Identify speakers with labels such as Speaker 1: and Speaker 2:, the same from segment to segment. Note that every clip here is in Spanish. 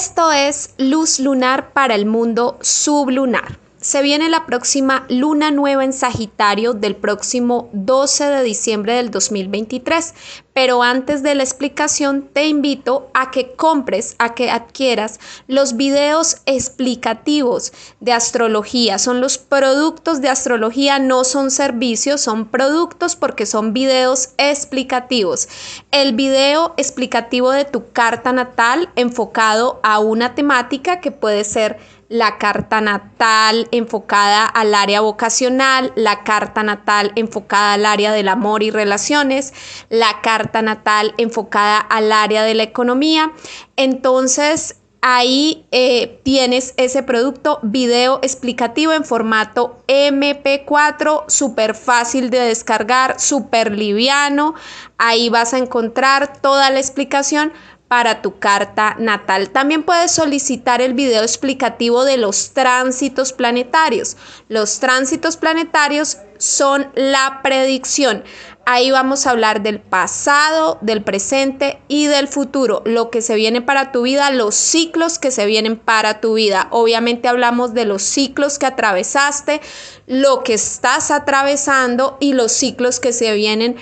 Speaker 1: Esto es Luz Lunar para el mundo sublunar. Se viene la próxima luna nueva en Sagitario del próximo 12 de diciembre del 2023, pero antes de la explicación te invito a que compres, a que adquieras los videos explicativos de astrología. Son los productos de astrología, no son servicios, son productos porque son videos explicativos. El video explicativo de tu carta natal enfocado a una temática que puede ser la carta natal enfocada al área vocacional, la carta natal enfocada al área del amor y relaciones, la carta natal enfocada al área de la economía. Entonces, ahí eh, tienes ese producto video explicativo en formato MP4, súper fácil de descargar, súper liviano. Ahí vas a encontrar toda la explicación para tu carta natal. También puedes solicitar el video explicativo de los tránsitos planetarios. Los tránsitos planetarios son la predicción. Ahí vamos a hablar del pasado, del presente y del futuro, lo que se viene para tu vida, los ciclos que se vienen para tu vida. Obviamente hablamos de los ciclos que atravesaste, lo que estás atravesando y los ciclos que se vienen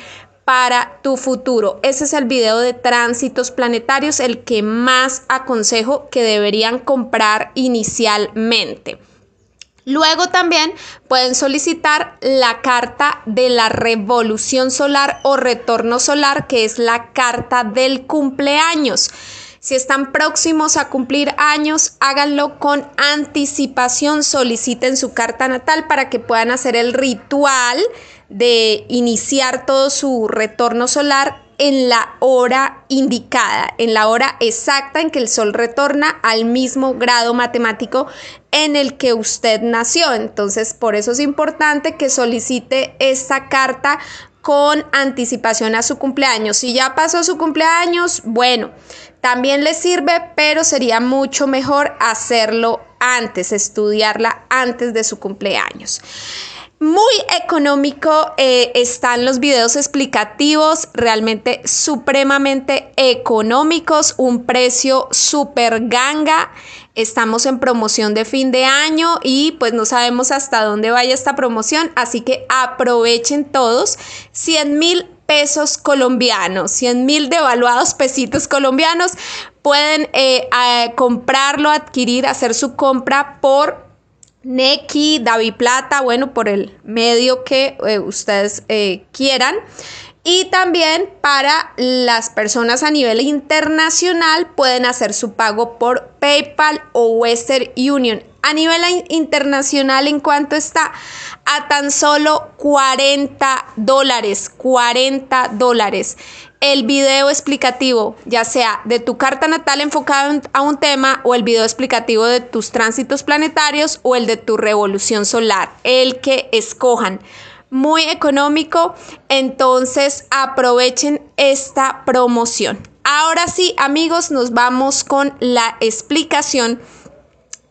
Speaker 1: para tu futuro. Ese es el video de tránsitos planetarios, el que más aconsejo que deberían comprar inicialmente. Luego también pueden solicitar la carta de la revolución solar o retorno solar, que es la carta del cumpleaños. Si están próximos a cumplir años, háganlo con anticipación, soliciten su carta natal para que puedan hacer el ritual de iniciar todo su retorno solar en la hora indicada, en la hora exacta en que el Sol retorna al mismo grado matemático en el que usted nació. Entonces, por eso es importante que solicite esta carta con anticipación a su cumpleaños. Si ya pasó su cumpleaños, bueno, también le sirve, pero sería mucho mejor hacerlo antes, estudiarla antes de su cumpleaños. Muy económico eh, están los videos explicativos, realmente supremamente económicos, un precio súper ganga. Estamos en promoción de fin de año y pues no sabemos hasta dónde vaya esta promoción, así que aprovechen todos. 100 mil pesos colombianos, 100 mil devaluados pesitos colombianos. Pueden eh, comprarlo, adquirir, hacer su compra por Neki, David Plata, bueno, por el medio que eh, ustedes eh, quieran. Y también para las personas a nivel internacional pueden hacer su pago por PayPal o Western Union. A nivel internacional, ¿en cuanto está? A tan solo 40 dólares. 40 dólares el video explicativo, ya sea de tu carta natal enfocado a un tema o el video explicativo de tus tránsitos planetarios o el de tu revolución solar, el que escojan. Muy económico, entonces aprovechen esta promoción. Ahora sí, amigos, nos vamos con la explicación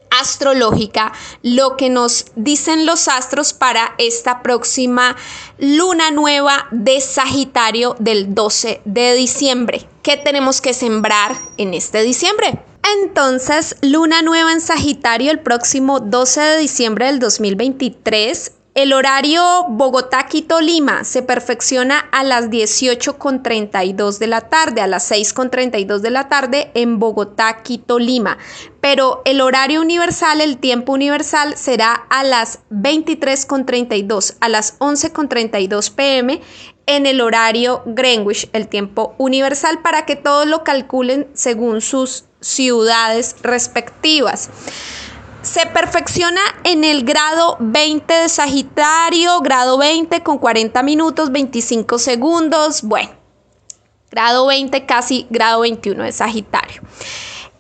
Speaker 1: astrológica, lo que nos dicen los astros para esta próxima luna nueva de Sagitario del 12 de diciembre. ¿Qué tenemos que sembrar en este diciembre? Entonces, luna nueva en Sagitario el próximo 12 de diciembre del 2023 el horario Bogotá-Quito Lima se perfecciona a las 18.32 de la tarde, a las 6.32 de la tarde en Bogotá, Quito, Lima. Pero el horario universal, el tiempo universal será a las 23.32, a las 11.32 pm en el horario Greenwich, el tiempo universal, para que todos lo calculen según sus ciudades respectivas se perfecciona en el grado 20 de Sagitario, grado 20 con 40 minutos, 25 segundos, bueno, grado 20 casi grado 21 de Sagitario.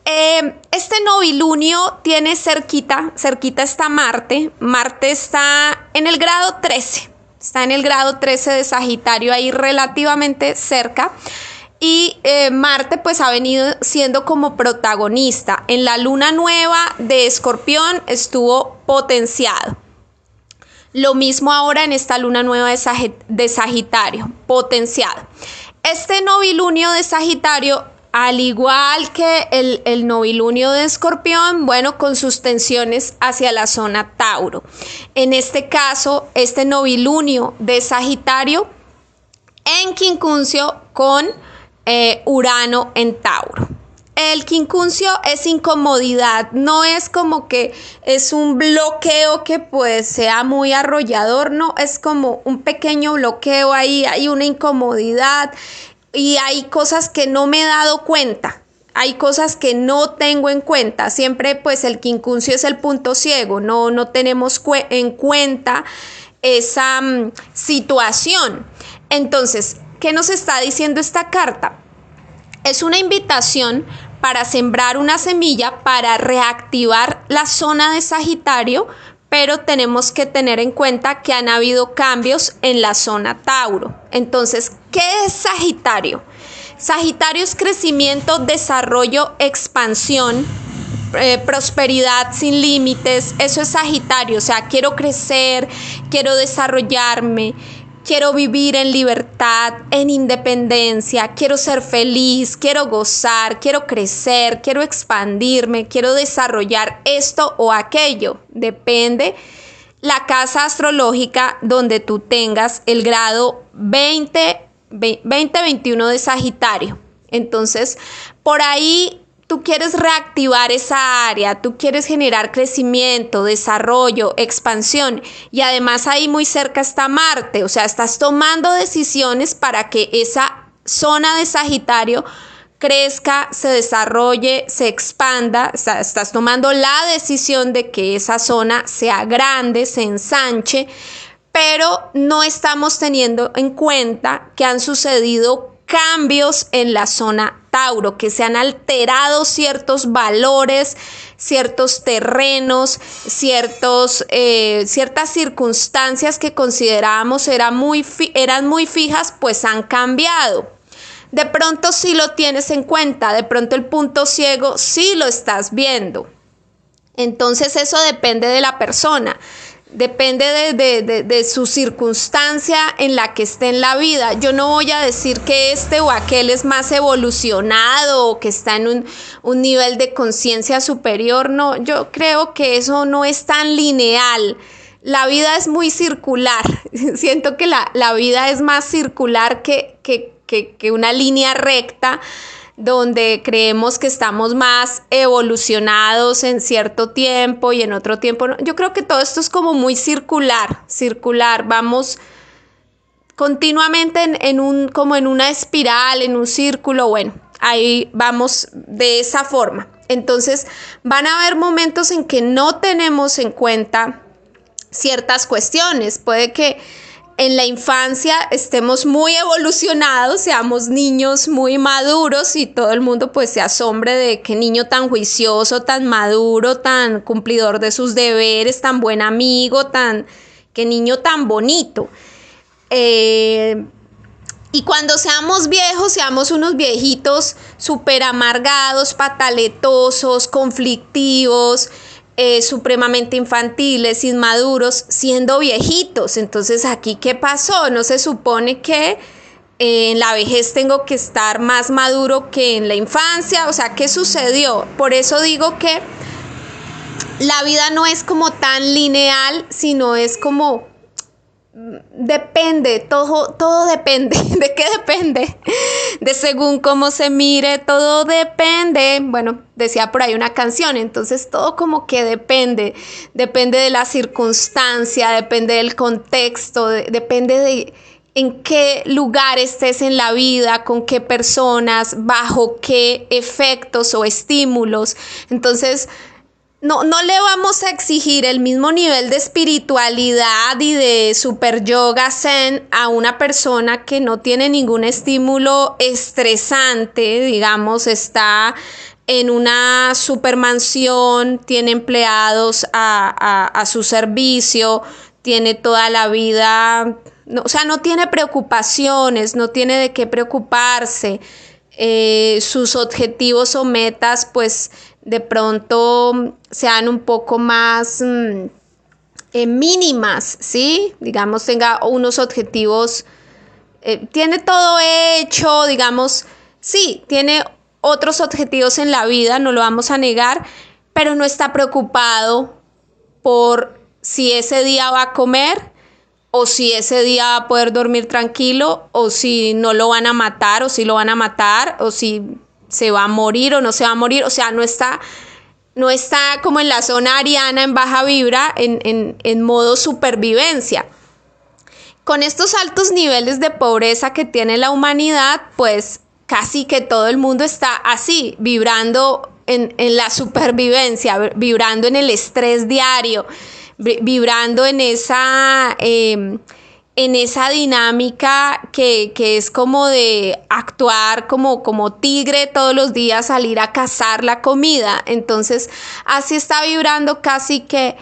Speaker 1: Eh, este novilunio tiene cerquita, cerquita está Marte, Marte está en el grado 13, está en el grado 13 de Sagitario, ahí relativamente cerca. Y eh, Marte pues ha venido siendo como protagonista. En la luna nueva de Escorpión estuvo potenciado. Lo mismo ahora en esta luna nueva de, Sagitario, potenciado. Este novilunio de Sagitario al igual que el, el, novilunio de escorpión, bueno, con sus tensiones hacia la zona Tauro. En este caso, este novilunio de Sagitario en quincuncio con eh, Urano en Tauro. El quincuncio es incomodidad, no es como que es un bloqueo que pues sea muy arrollador, no, es como un pequeño bloqueo ahí, hay una incomodidad y hay cosas que no me he dado cuenta. Hay cosas que no tengo en cuenta. Siempre pues el quincuncio es el punto ciego. No, no tenemos en cuenta esa mm, situación. Entonces, ¿qué nos está diciendo esta carta? Es una invitación para sembrar una semilla para reactivar la zona de Sagitario, pero tenemos que tener en cuenta que han habido cambios en la zona Tauro. Entonces, ¿qué es Sagitario? Sagitario es crecimiento, desarrollo, expansión, eh, prosperidad sin límites. Eso es Sagitario, o sea, quiero crecer, quiero desarrollarme, quiero vivir en libertad, en independencia, quiero ser feliz, quiero gozar, quiero crecer, quiero expandirme, quiero desarrollar esto o aquello. Depende la casa astrológica donde tú tengas el grado 20, 2021 de Sagitario. Entonces, por ahí tú quieres reactivar esa área, tú quieres generar crecimiento, desarrollo, expansión y además ahí muy cerca está Marte, o sea, estás tomando decisiones para que esa zona de Sagitario crezca, se desarrolle, se expanda, estás tomando la decisión de que esa zona sea grande, se ensanche, pero no estamos teniendo en cuenta que han sucedido cambios en la zona Tauro, que se han alterado ciertos valores, ciertos terrenos, ciertos, eh, ciertas circunstancias que considerábamos eran muy, eran muy fijas, pues han cambiado. De pronto sí lo tienes en cuenta, de pronto el punto ciego sí lo estás viendo. Entonces eso depende de la persona depende de, su circunstancia en la que esté en la vida. Yo no voy a decir que este o aquel es más evolucionado o que está en un, un nivel de conciencia superior. No, yo creo que eso no es tan lineal. La vida es muy circular. Siento que la, la vida es más circular que, que, que, que una línea recta donde creemos que estamos más evolucionados en cierto tiempo y en otro tiempo. Yo creo que todo esto es como muy circular, circular, vamos continuamente en, un, como en una espiral, en un círculo, bueno, ahí vamos de esa forma. Entonces van a haber momentos en que no tenemos en cuenta ciertas cuestiones, puede que en la infancia estemos muy evolucionados, seamos niños muy maduros y todo el mundo pues se asombre de qué niño tan juicioso, tan maduro, tan cumplidor de sus deberes, tan buen amigo, tan qué niño tan bonito. Eh, y cuando seamos viejos, seamos unos viejitos súper amargados, pataletosos, conflictivos, eh, supremamente infantiles, inmaduros, siendo viejitos. Entonces, aquí, ¿qué pasó? No se supone que eh, en la vejez tengo que estar más maduro que en la infancia. O sea, ¿qué sucedió? Por eso digo que la vida no es como tan lineal, sino es como Depende, todo, todo depende. ¿De qué depende? De según cómo se mire, todo depende. Bueno, decía por ahí una canción, entonces todo como que depende. Depende de la circunstancia, depende del contexto, depende de en qué lugar estés en la vida, con qué personas, bajo qué efectos o estímulos. Entonces, no, no le vamos a exigir el mismo nivel de espiritualidad y de super yoga zen a una persona que no tiene ningún estímulo estresante, digamos, está en una supermansión, tiene empleados a, su servicio, tiene toda la vida, o sea, no tiene preocupaciones, no tiene de qué preocuparse. Eh, sus objetivos o metas pues de pronto sean un poco más mm, eh, mínimas, ¿sí? Digamos, tenga unos objetivos, eh, tiene todo hecho, digamos, sí, tiene otros objetivos en la vida, no lo vamos a negar, pero no está preocupado por si ese día va a comer o si ese día va a poder dormir tranquilo o si no lo van a matar o si lo van a matar o si se va a morir o no se va a morir, o sea, no está no está como en la zona ariana en baja vibra, en, en, modo supervivencia. Con estos altos niveles de pobreza que tiene la humanidad, pues casi que todo el mundo está así, vibrando en, la supervivencia, vibrando en el estrés diario, vibrando en esa... Em, en esa dinámica que, es como de actuar como, como tigre todos los días, salir a cazar la comida. Entonces, así está vibrando casi que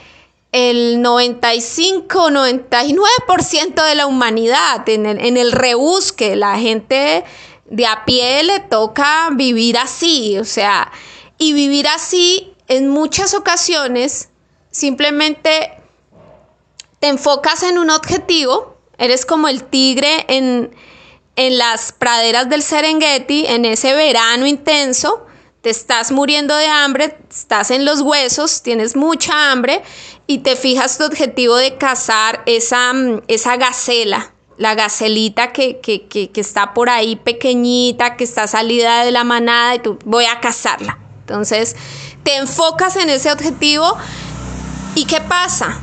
Speaker 1: el 95, 99% de la humanidad en el, en el rebusque. La gente de a pie le toca vivir así, o sea, y vivir así en muchas ocasiones simplemente te enfocas en un objetivo Eres como el tigre en, en las praderas del Serengeti, en ese verano intenso. Te estás muriendo de hambre, estás en los huesos, tienes mucha hambre y te fijas tu objetivo de cazar esa, esa gacela, la gacelita que, que, que, que, está por ahí pequeñita, que está salida de la manada y tú voy a cazarla. Entonces, te enfocas en ese objetivo y ¿qué pasa?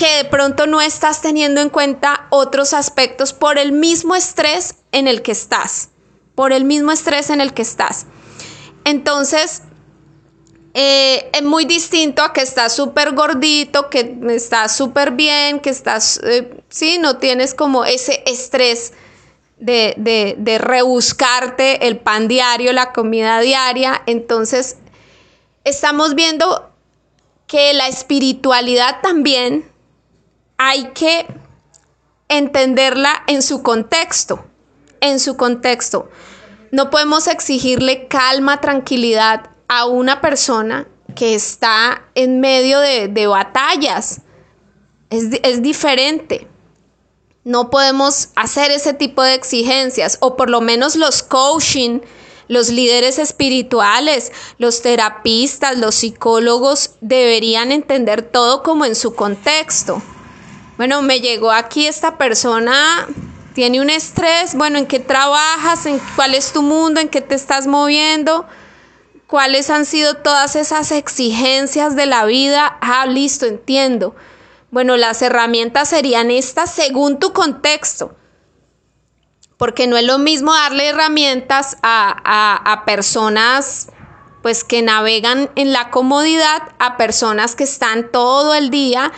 Speaker 1: Que de pronto no estás teniendo en cuenta otros aspectos por el mismo estrés en el que estás, por el mismo estrés en el que estás. Entonces, eh, es muy distinto a que estás súper gordito, que estás súper bien, que estás, eh, sí, no tienes como ese estrés de, de, de rebuscarte el pan diario, la comida diaria. Entonces, estamos viendo que la espiritualidad también hay que entenderla en su contexto, en su contexto. No podemos exigirle calma, tranquilidad a una persona que está en medio de, batallas. Es, es diferente. No podemos hacer ese tipo de exigencias, o por lo menos los coaching, los líderes espirituales, los terapistas, los psicólogos deberían entender todo como en su contexto bueno, me llegó aquí esta persona, tiene un estrés, bueno, ¿en qué trabajas? ¿En cuál es tu mundo? ¿En qué te estás moviendo? ¿Cuáles han sido todas esas exigencias de la vida? Ah, listo, entiendo. Bueno, las herramientas serían estas según tu contexto. Porque no es lo mismo darle herramientas a, a personas pues que navegan en la comodidad, a personas que están todo el día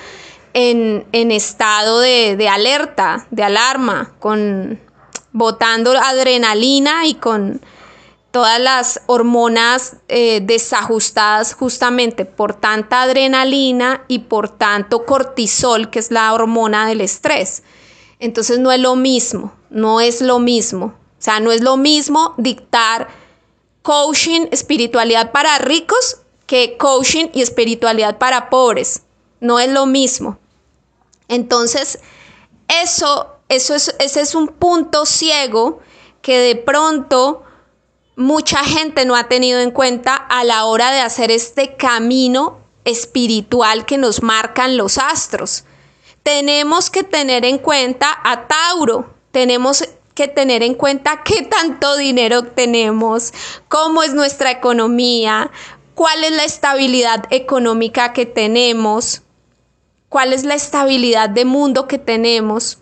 Speaker 1: en, estado de, alerta, de alarma, con botando adrenalina y con todas las hormonas eh, desajustadas justamente por tanta adrenalina y por tanto cortisol, que es la hormona del estrés. Entonces no es lo mismo, no es lo mismo. O sea, no es lo mismo dictar coaching, espiritualidad para ricos que coaching y espiritualidad para pobres. No es lo mismo. Entonces, eso, eso es, ese es un punto ciego que de pronto mucha gente no ha tenido en cuenta a la hora de hacer este camino espiritual que nos marcan los astros. Tenemos que tener en cuenta a Tauro, tenemos que tener en cuenta qué tanto dinero tenemos, cómo es nuestra economía, cuál es la estabilidad económica que tenemos, cuál es la estabilidad de mundo que tenemos.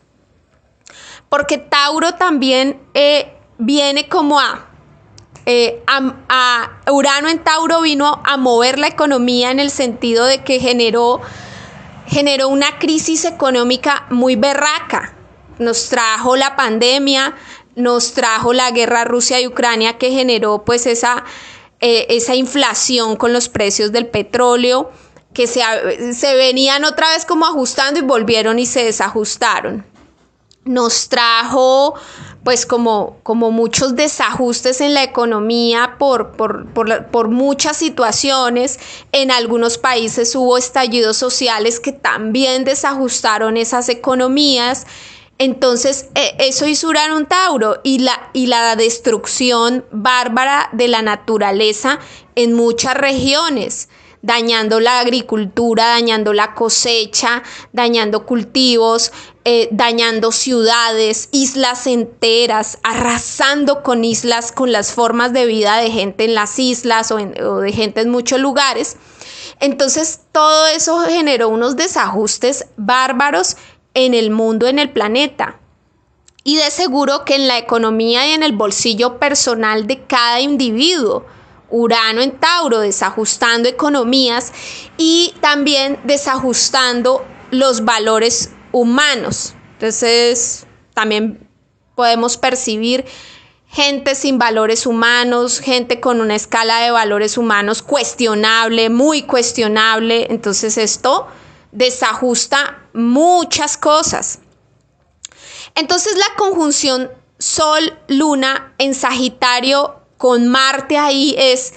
Speaker 1: Porque Tauro también eh, viene como eh, a, a, Urano en Tauro vino a mover la economía en el sentido de que generó, generó una crisis económica muy berraca. Nos trajo la pandemia, nos trajo la guerra Rusia y Ucrania que generó pues esa, eh, esa inflación con los precios del petróleo que se, se venían otra vez como ajustando y volvieron y se desajustaron. Nos trajo pues como, como muchos desajustes en la economía por, por, por, por, muchas situaciones. En algunos países hubo estallidos sociales que también desajustaron esas economías. Entonces, e, eso hizo Urano Tauro y la, y la destrucción bárbara de la naturaleza en muchas regiones dañando la agricultura, dañando la cosecha, dañando cultivos, eh, dañando ciudades, islas enteras, arrasando con islas, con las formas de vida de gente en las islas o, o de gente en muchos lugares. Entonces todo eso generó unos desajustes bárbaros en el mundo, en el planeta. Y de seguro que en la economía y en el bolsillo personal de cada individuo. Urano en Tauro, desajustando economías y también desajustando los valores humanos. Entonces, también podemos percibir gente sin valores humanos, gente con una escala de valores humanos cuestionable, muy cuestionable. Entonces, esto desajusta muchas cosas. Entonces, la conjunción Sol-Luna en Sagitario con Marte ahí es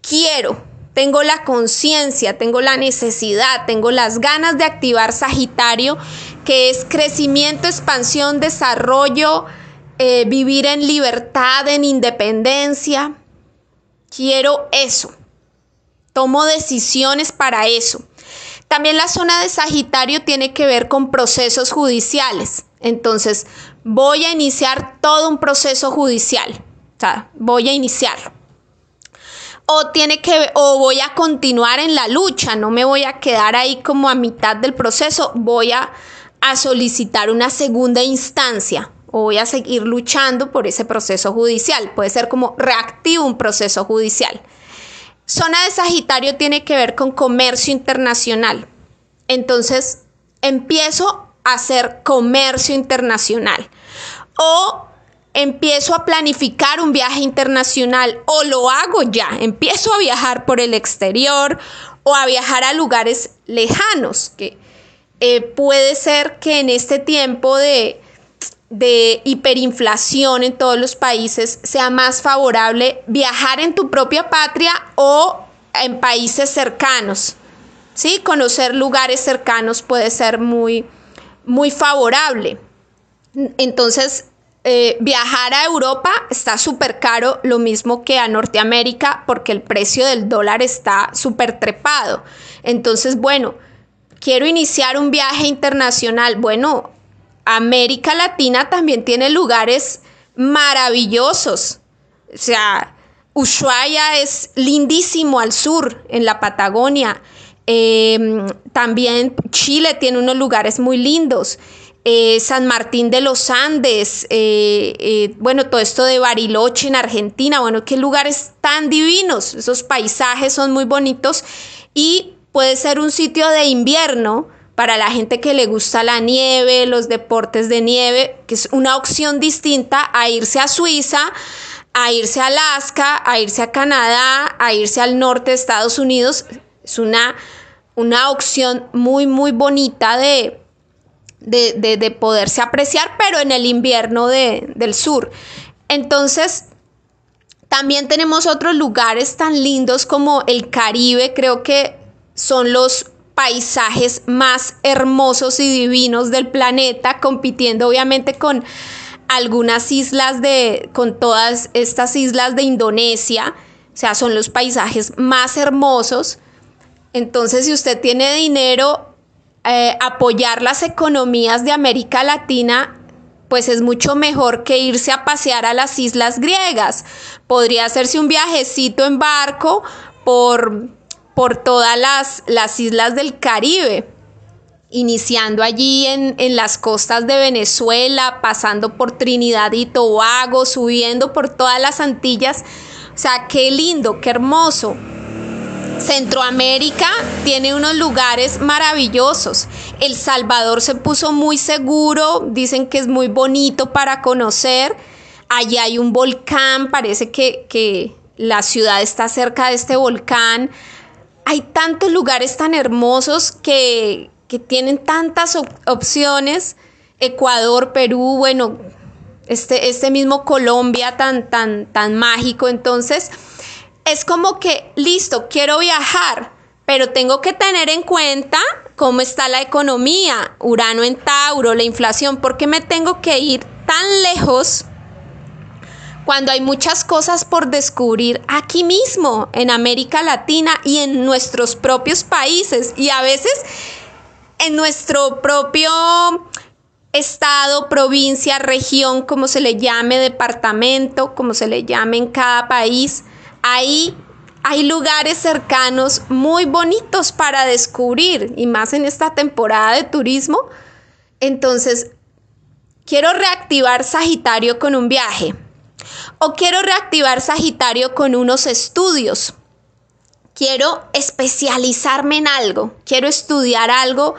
Speaker 1: quiero, tengo la conciencia, tengo la necesidad, tengo las ganas de activar Sagitario, que es crecimiento, expansión, desarrollo, eh, vivir en libertad, en independencia. Quiero eso. Tomo decisiones para eso. También la zona de Sagitario tiene que ver con procesos judiciales. Entonces, voy a iniciar todo un proceso judicial voy a iniciar. O tiene que o voy a continuar en la lucha, no me voy a quedar ahí como a mitad del proceso, voy a, a solicitar una segunda instancia o voy a seguir luchando por ese proceso judicial. Puede ser como reactivo un proceso judicial. Zona de Sagitario tiene que ver con comercio internacional. Entonces, empiezo a hacer comercio internacional. O empiezo a planificar un viaje internacional o lo hago ya, empiezo a viajar por el exterior o a viajar a lugares lejanos, que eh, puede ser que en este tiempo de, de hiperinflación en todos los países sea más favorable viajar en tu propia patria o en países cercanos. ¿sí? Conocer lugares cercanos puede ser muy, muy favorable. Entonces, eh, viajar a Europa está súper caro, lo mismo que a Norteamérica, porque el precio del dólar está súper trepado. Entonces, bueno, quiero iniciar un viaje internacional. Bueno, América Latina también tiene lugares maravillosos. O sea, Ushuaia es lindísimo al sur, en la Patagonia. Em, también Chile tiene unos lugares muy lindos. Eh, San Martín de los Andes, eh, eh, bueno, todo esto de Bariloche en Argentina, bueno, qué lugares tan divinos, esos paisajes son muy bonitos y puede ser un sitio de invierno para la gente que le gusta la nieve, los deportes de nieve, que es una opción distinta a irse a Suiza, a irse a Alaska, a irse a Canadá, a irse al norte de Estados Unidos. Es una, una opción muy, muy bonita de, de, poderse apreciar, pero en el invierno del sur. Entonces, también tenemos otros lugares tan lindos como el Caribe, creo que son los paisajes más hermosos y divinos del planeta, compitiendo obviamente con algunas islas de, con todas estas islas de Indonesia, o sea, son los paisajes más hermosos. Entonces, si usted tiene dinero, eh, apoyar las economías de América Latina pues es mucho mejor que irse a pasear a las islas griegas. Podría hacerse un viajecito en barco por, por todas las, las islas del Caribe, iniciando allí en, en, las costas de Venezuela, pasando por Trinidad y Tobago, subiendo por todas las Antillas. O sea, qué lindo, qué hermoso. Centroamérica tiene unos lugares maravillosos. El Salvador se puso muy seguro, dicen que es muy bonito para conocer. Allí hay un volcán, parece que, la ciudad está cerca de este volcán. Hay tantos lugares tan hermosos que, tienen tantas opciones. Ecuador, Perú, bueno, este, este mismo Colombia tan, tan, tan mágico. Entonces, es como que, listo, quiero viajar, pero tengo que tener en cuenta cómo está la economía, Urano en Tauro, la inflación, ¿por qué me tengo que ir tan lejos cuando hay muchas cosas por descubrir aquí mismo, en América Latina y en nuestros propios países y a veces en nuestro propio estado, provincia, región, como se le llame, departamento, como se le llame en cada país. Ahí hay lugares cercanos muy bonitos para descubrir y más en esta temporada de turismo. Entonces, quiero reactivar Sagitario con un viaje o quiero reactivar Sagitario con unos estudios. Quiero especializarme en algo, quiero estudiar algo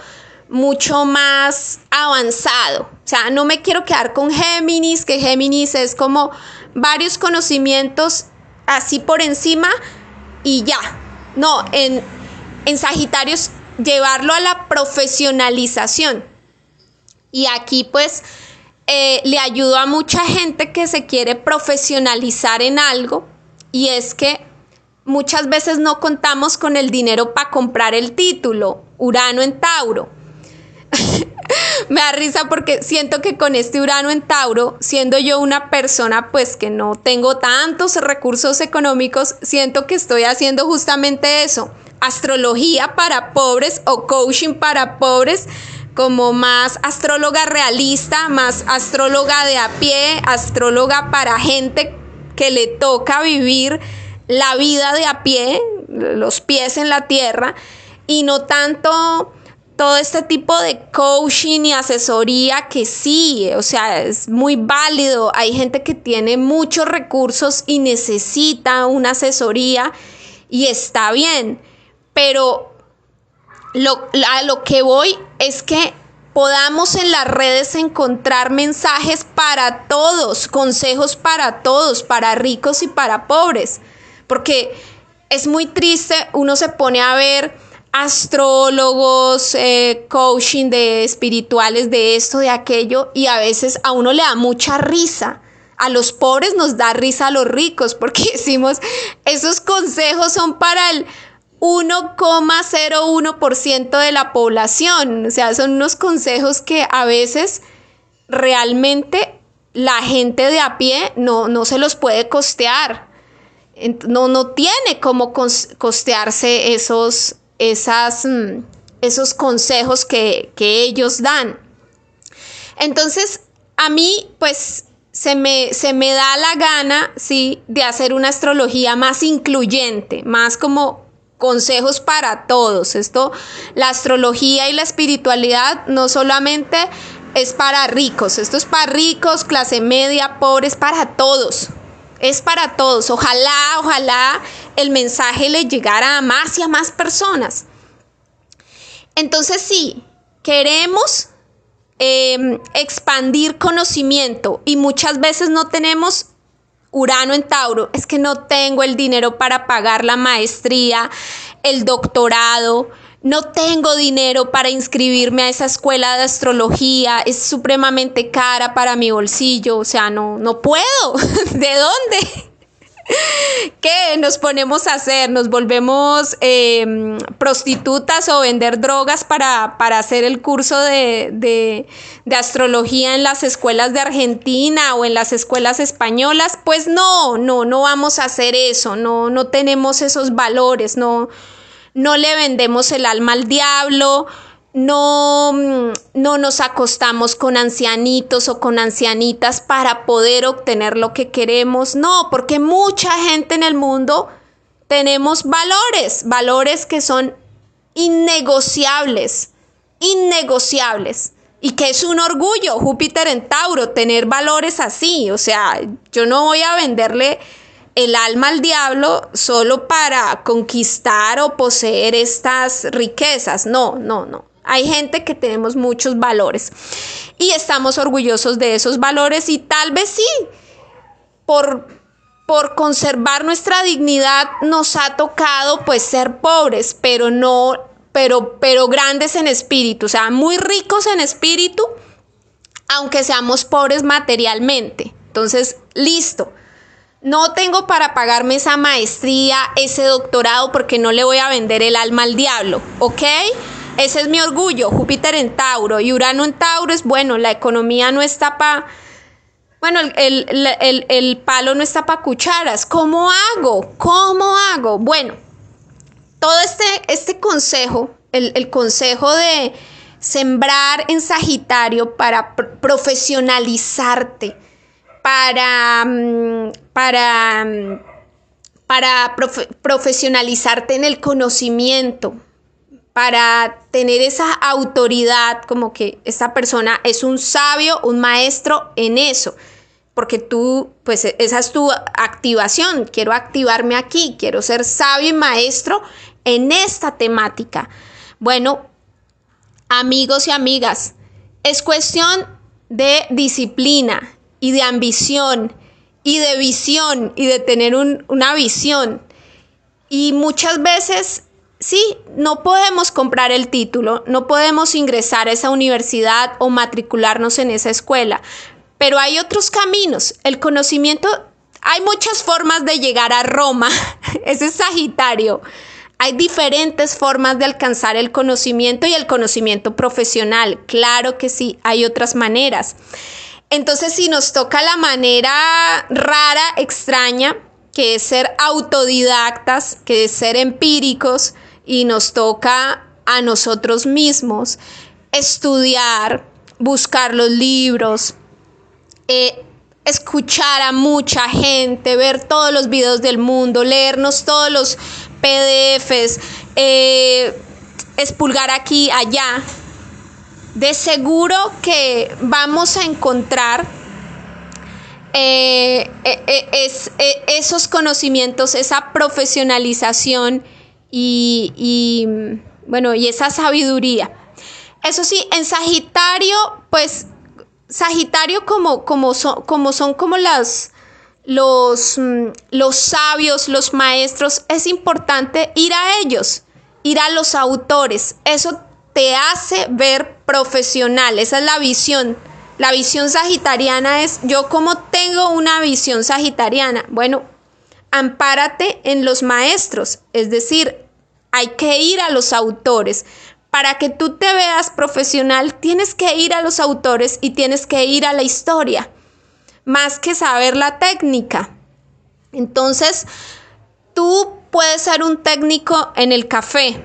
Speaker 1: mucho más avanzado. O sea, no me quiero quedar con Géminis, que Géminis es como varios conocimientos así por encima, y ya. No, en, en Sagitarios llevarlo a la profesionalización. Y aquí pues eh, le ayudo a mucha gente que se quiere profesionalizar en algo y es que muchas veces no contamos con el dinero para comprar el título, Urano en Tauro. me da risa porque siento que con este Urano en Tauro, siendo yo una persona pues que no tengo tantos recursos económicos, siento que estoy haciendo justamente eso, astrología para pobres o coaching para pobres, como más astróloga realista, más astróloga de a pie, astróloga para gente que le toca vivir la vida de a pie, los pies en la tierra, y no tanto todo este tipo de coaching y asesoría que sí, o sea, es muy válido. Hay gente que tiene muchos recursos y necesita una asesoría y está bien, pero lo, a lo que voy es que podamos en las redes encontrar mensajes para todos, consejos para todos, para ricos y para pobres, porque es muy triste, uno se pone a ver astrólogos, eh, coaching de espirituales, de esto, de aquello, y a veces a uno le da mucha risa. A los pobres nos da risa a los ricos porque decimos, esos consejos son para el 1,01% de la población. O sea, son unos consejos que a veces realmente la gente de a pie no, no se los puede costear. No, no tiene cómo costearse esos, esas, mm, esos consejos que, ellos dan. Entonces, a mí, pues, se me, se me da la gana, sí, de hacer una astrología más incluyente, más como consejos para todos. Esto, la astrología y la espiritualidad no solamente es para ricos, esto es para ricos, clase media, pobres, para todos. Es para todos. Ojalá, ojalá el mensaje le llegara a más y a más personas. Entonces sí, queremos em, expandir conocimiento y muchas veces no tenemos Urano en Tauro, es que no tengo el dinero para pagar la maestría, el doctorado, no tengo dinero para inscribirme a esa escuela de astrología, es supremamente cara para mi bolsillo, o sea, no, no puedo. ¿De dónde? ¿Qué nos ponemos a hacer? ¿Nos volvemos em, prostitutas o vender drogas para, hacer el curso de, de, astrología en las escuelas de Argentina o en las escuelas españolas? Pues no, no, no vamos a hacer eso, no, no tenemos esos valores, no, no le vendemos el alma al diablo, no, mm, no nos acostamos con ancianitos o con ancianitas para poder obtener lo que queremos. No, porque mucha gente en el mundo tenemos valores, valores que son innegociables, innegociables. Y que es un orgullo, Júpiter en Tauro, tener valores así. O sea, yo no voy a venderle el alma al diablo solo para conquistar o poseer estas riquezas. No, no, no. Hay gente que tenemos muchos valores y estamos orgullosos de esos valores y tal vez sí, por, por conservar nuestra dignidad nos ha tocado pues ser pobres, pero no, pero, pero grandes en espíritu, o sea, muy ricos en espíritu, aunque seamos pobres materialmente. Entonces, listo. No tengo para pagarme esa maestría, ese doctorado, porque no le voy a vender el alma al diablo, ¿ok? ese es mi orgullo, Júpiter en Tauro y Urano en Tauro es bueno, la economía no está para... Bueno, el, palo no está para cucharas. ¿Cómo hago? ¿Cómo hago? Bueno, todo este, este consejo, el consejo de sembrar en Sagitario para profesionalizarte, para, para, para profesionalizarte en el conocimiento, para tener esa autoridad como que esta persona es un sabio, un maestro en eso. Porque tú, pues esa es tu activación. Quiero activarme aquí, quiero ser sabio y maestro en esta temática. Bueno, amigos y amigas, es cuestión de disciplina y de ambición y de visión y de tener una visión. Y muchas veces, sí, no podemos comprar el título, no podemos ingresar a esa universidad o matricularnos en esa escuela, pero hay otros caminos. El conocimiento, hay muchas formas de llegar a Roma, ese es Sagitario. Hay diferentes formas de alcanzar el conocimiento y el conocimiento profesional. Claro que sí, hay otras maneras. Entonces, si nos toca la manera rara, extraña, que es ser autodidactas, que es ser empíricos, y nos toca a nosotros mismos estudiar, buscar los libros, eh, escuchar a mucha gente, ver todos los videos del mundo, leernos todos los PDFs, eh, expulgar aquí, allá, de seguro que vamos a encontrar eh, eh, esos conocimientos, esa profesionalización y, bueno, y esa sabiduría. Eso sí, en Sagitario, pues Sagitario como, como, son, como son como las, los, mm, los sabios, los maestros, es importante ir a ellos, ir a los autores. Eso te hace ver profesional, esa es la visión. La visión sagitariana es, yo como tengo una visión sagitariana, bueno, ampárate en los maestros, es decir, hay que ir a los autores. Para que tú te veas profesional, tienes que ir a los autores y tienes que ir a la historia más que saber la técnica. Entonces, tú puedes ser un técnico en el café,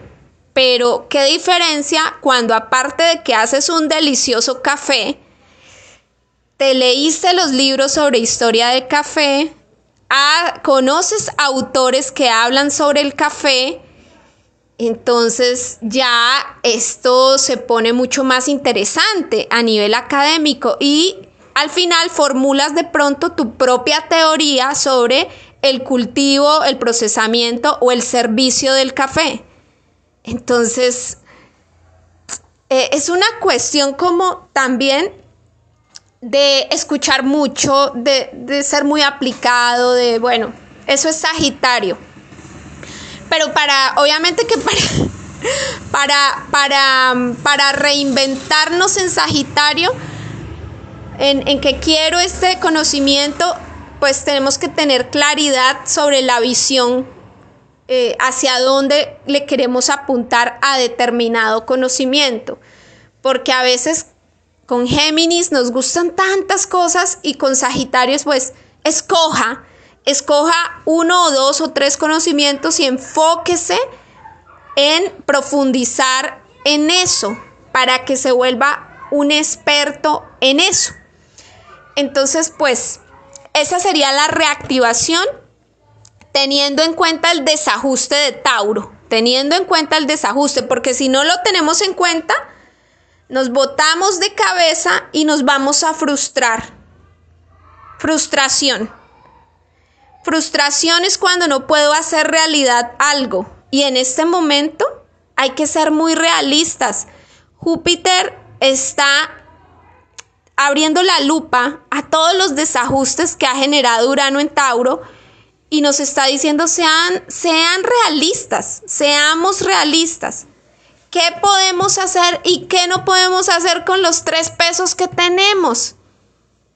Speaker 1: pero qué diferencia cuando aparte de que haces un delicioso café, te leíste los libros sobre historia del café, ah, conoces autores que hablan sobre el café, entonces ya esto se pone mucho más interesante a nivel académico y al final formulas de pronto tu propia teoría sobre el cultivo, el procesamiento o el servicio del café. Entonces, eh, es una cuestión como también de escuchar mucho, de, de, ser muy aplicado, de, bueno, eso es Sagitario. Pero para, obviamente que para, para, para, para reinventarnos en Sagitario, en, que quiero este conocimiento, pues tenemos que tener claridad sobre la visión eh, hacia dónde le queremos apuntar a determinado conocimiento. Porque a veces con Géminis nos gustan tantas cosas y con Sagitarios pues escoja, escoja uno o dos o tres conocimientos y enfóquese en profundizar en eso para que se vuelva un experto en eso. Entonces, pues, esa sería la reactivación teniendo en cuenta el desajuste de Tauro, teniendo en cuenta el desajuste, porque si no lo tenemos en cuenta, nos botamos de cabeza y nos vamos a frustrar. Frustración. Frustración es cuando no puedo hacer realidad algo. Y en este momento hay que ser muy realistas. Júpiter está abriendo la lupa a todos los desajustes que ha generado Urano en Tauro y nos está diciendo sean, sean realistas, seamos realistas. ¿Qué podemos hacer y qué no podemos hacer con los tres pesos que tenemos?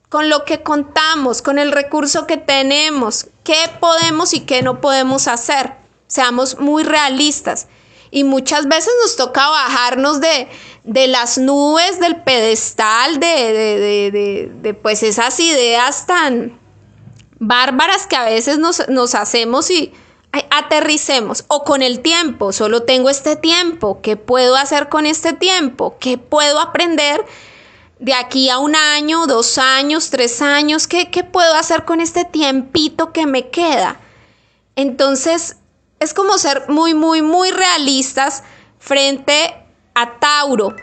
Speaker 1: Con lo que contamos, con el recurso que tenemos. ¿Qué podemos y qué no podemos hacer? Seamos muy realistas. y muchas veces nos toca bajarnos de, de las nubes, del pedestal, de, de, de, pues esas ideas tan bárbaras que a veces nos, hacemos y aterricemos o con el tiempo, solo tengo este tiempo, ¿qué puedo hacer con este tiempo? ¿Qué puedo aprender de aquí a un año, dos años, tres años? ¿Qué, qué puedo hacer con este tiempito que me queda? Entonces, es como ser muy, muy, muy realistas frente a Tauro.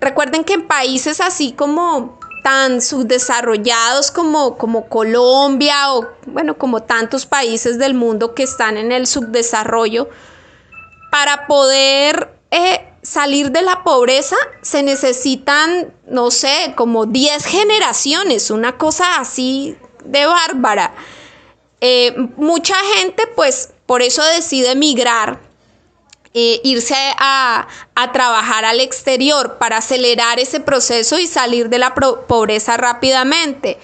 Speaker 1: Recuerden que en países así como tan subdesarrollados como, como Colombia o bueno, como tantos países del mundo que están en el subdesarrollo, para poder eh, salir de la pobreza se necesitan, no sé, como 10 generaciones, una cosa así de bárbara. Eh, mucha gente pues por eso decide emigrar, eh, irse a, trabajar al exterior para acelerar ese proceso y salir de la pobreza rápidamente.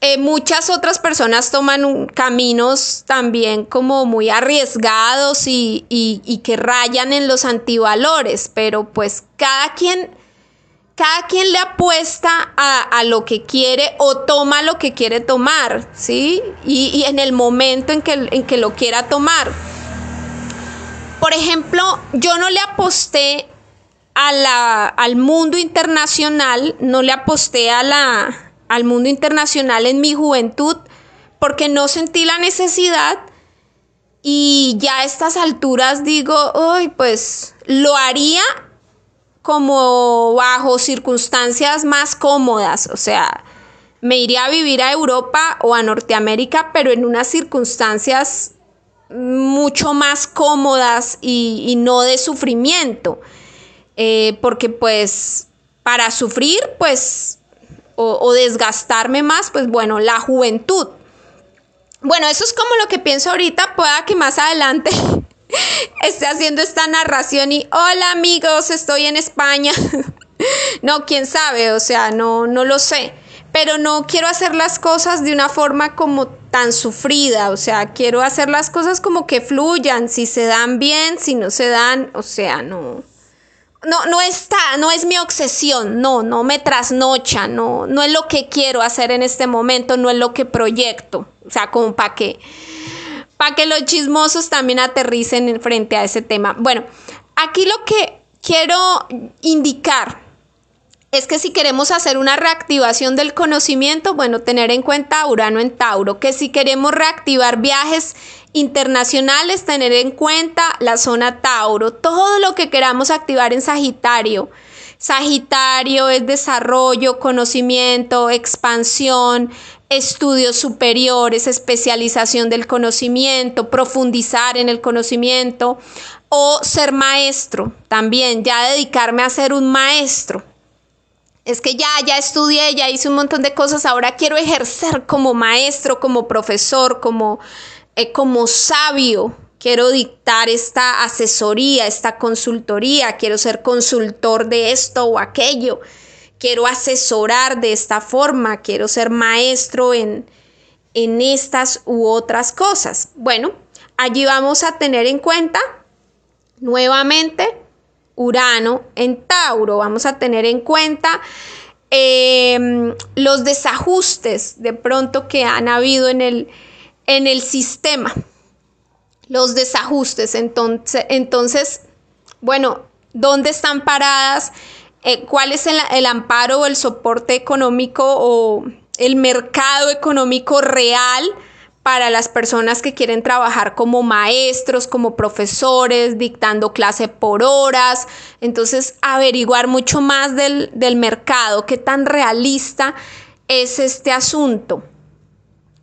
Speaker 1: Eh, muchas otras personas toman caminos también como muy arriesgados y, y, que rayan en los antivalores, pero pues cada quien, cada quien le apuesta a, lo que quiere o toma lo que quiere tomar, ¿sí? Y, y en el momento en que, en que lo quiera tomar. Por ejemplo, yo no le aposté al mundo internacional, no le aposté a la, al mundo internacional en mi juventud porque no sentí la necesidad. Y ya a estas alturas digo, uy, pues lo haría como bajo circunstancias más cómodas, o sea, me iría a vivir a Europa o a Norteamérica, pero en unas circunstancias mucho más cómodas y, no de sufrimiento. Eh, porque pues para sufrir pues o, desgastarme más, pues bueno, la juventud. Bueno, eso es como lo que pienso ahorita, pueda que más adelante esté haciendo esta narración y hola amigos, estoy en España. no, quién sabe, o sea, no, no lo sé pero no quiero hacer las cosas de una forma como tan sufrida, o sea, quiero hacer las cosas como que fluyan, si se dan bien, si no se dan, o sea, no. No, no está, no es mi obsesión, no, no me trasnocha, no, no es lo que quiero hacer en este momento, no es lo que proyecto, o sea, como para que, para que los chismosos también aterricen frente a ese tema. Bueno, aquí lo que quiero indicar es que si queremos hacer una reactivación del conocimiento, bueno, tener en cuenta Urano en Tauro, que si queremos reactivar viajes internacionales, tener en cuenta la zona Tauro, todo lo que queramos activar en Sagitario. Sagitario es desarrollo, conocimiento, expansión, estudios superiores, especialización del conocimiento, profundizar en el conocimiento o ser maestro, también ya dedicarme a ser un maestro es que ya, ya estudié, ya hice un montón de cosas, ahora quiero ejercer como maestro, como profesor, como, eh, como sabio. Quiero dictar esta asesoría, esta consultoría, quiero ser consultor de esto o aquello, quiero asesorar de esta forma, quiero ser maestro en, en estas u otras cosas. Bueno, allí vamos a tener en cuenta nuevamente Urano en Tauro. Vamos a tener en cuenta em, los desajustes de pronto que han habido en el, en el sistema. Los desajustes. Entonces, entonces, bueno, ¿dónde están paradas? Eh, ¿Cuál es el, el amparo o el soporte económico o el mercado económico real? Para las personas que quieren trabajar como maestros, como profesores, dictando clase por horas. Entonces, averiguar mucho más del, mercado, qué tan realista es este asunto.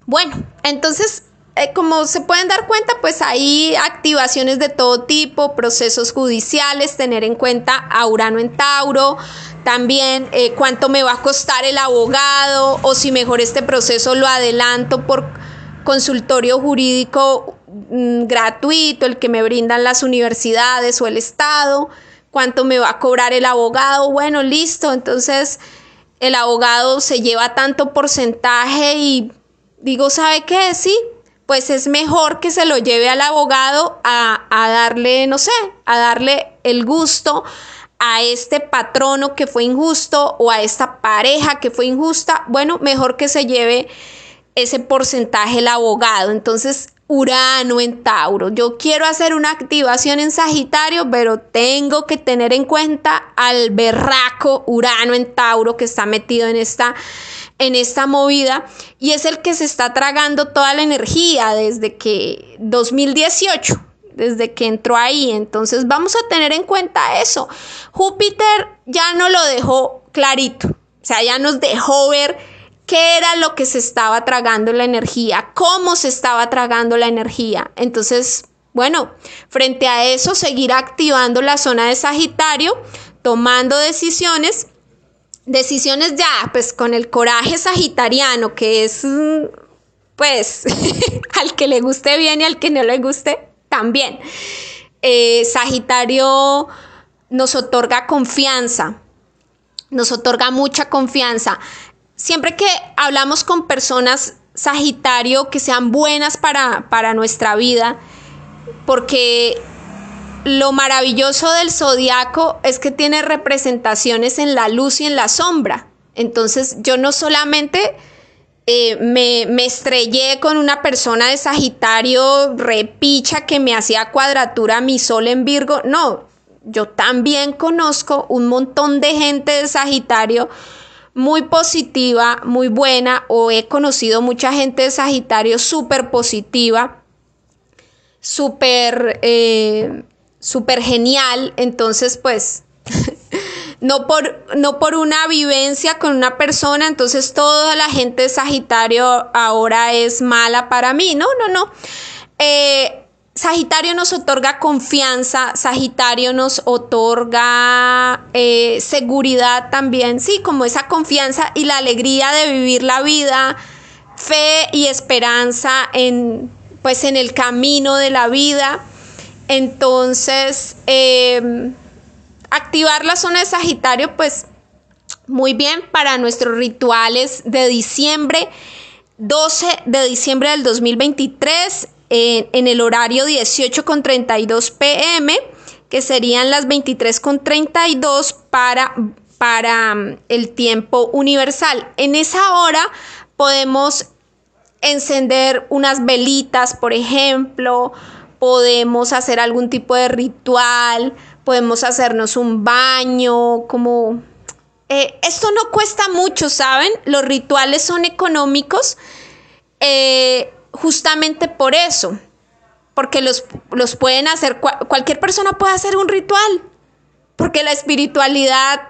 Speaker 1: Bueno, entonces eh, como se pueden dar cuenta, pues hay activaciones de todo tipo, procesos judiciales, tener en cuenta a Urano en Tauro, también eh, cuánto me va a costar el abogado o si mejor este proceso lo adelanto por consultorio jurídico mm, gratuito, el que me brindan las universidades o el Estado, cuánto me va a cobrar el abogado, bueno, listo, entonces el abogado se lleva tanto porcentaje y digo, ¿sabe qué? Sí, pues es mejor que se lo lleve al abogado a, a darle, no sé, a darle el gusto a este patrono que fue injusto o a esta pareja que fue injusta, bueno, mejor que se lleve ese porcentaje el abogado. Entonces, Urano en Tauro. Yo quiero hacer una activación en Sagitario, pero tengo que tener en cuenta al berraco Urano en Tauro que está metido en esta, en esta movida y es el que se está tragando toda la energía desde que 2018 desde que entró ahí. Entonces vamos a tener en cuenta eso. Júpiter ya no lo dejó clarito, o sea, ya nos dejó ver qué era lo que se estaba tragando la energía, cómo se estaba tragando la energía. Entonces, bueno, frente a eso, seguir activando la zona de Sagitario, tomando decisiones, decisiones ya, pues con el coraje sagitariano, que es, pues, al que le guste bien y al que no le guste también. Eh, Sagitario nos otorga confianza, nos otorga mucha confianza siempre que hablamos con personas Sagitario que sean buenas para, para nuestra vida, porque lo maravilloso del zodiaco es que tiene representaciones en la luz y en la sombra. Entonces yo no solamente eh, me, me, estrellé con una persona de Sagitario repicha que me hacía cuadratura mi sol en Virgo, no, yo también conozco un montón de gente de Sagitario muy positiva, muy buena, o he conocido mucha gente de Sagitario súper positiva, súper, eh, súper genial. Entonces, pues, no, por, no por una vivencia con una persona, entonces toda la gente de Sagitario ahora es mala para mí. No, no, no. Eh, Sagitario nos otorga confianza, Sagitario nos otorga eh, seguridad también, sí, como esa confianza y la alegría de vivir la vida, fe y esperanza en, pues, en el camino de la vida. Entonces, em, activar la zona de Sagitario, pues muy bien para nuestros rituales de diciembre. 12 de diciembre del 2023 en, el horario 18 con 32 pm, que serían las 23 con 32 para, para mm, el tiempo universal. En esa hora podemos encender unas velitas, por ejemplo, podemos hacer algún tipo de ritual, podemos hacernos un baño, como... Eh, esto no cuesta mucho, ¿saben? Los rituales son económicos. Eh, justamente por eso, porque los, los pueden hacer, cualquier persona puede hacer un ritual, porque la espiritualidad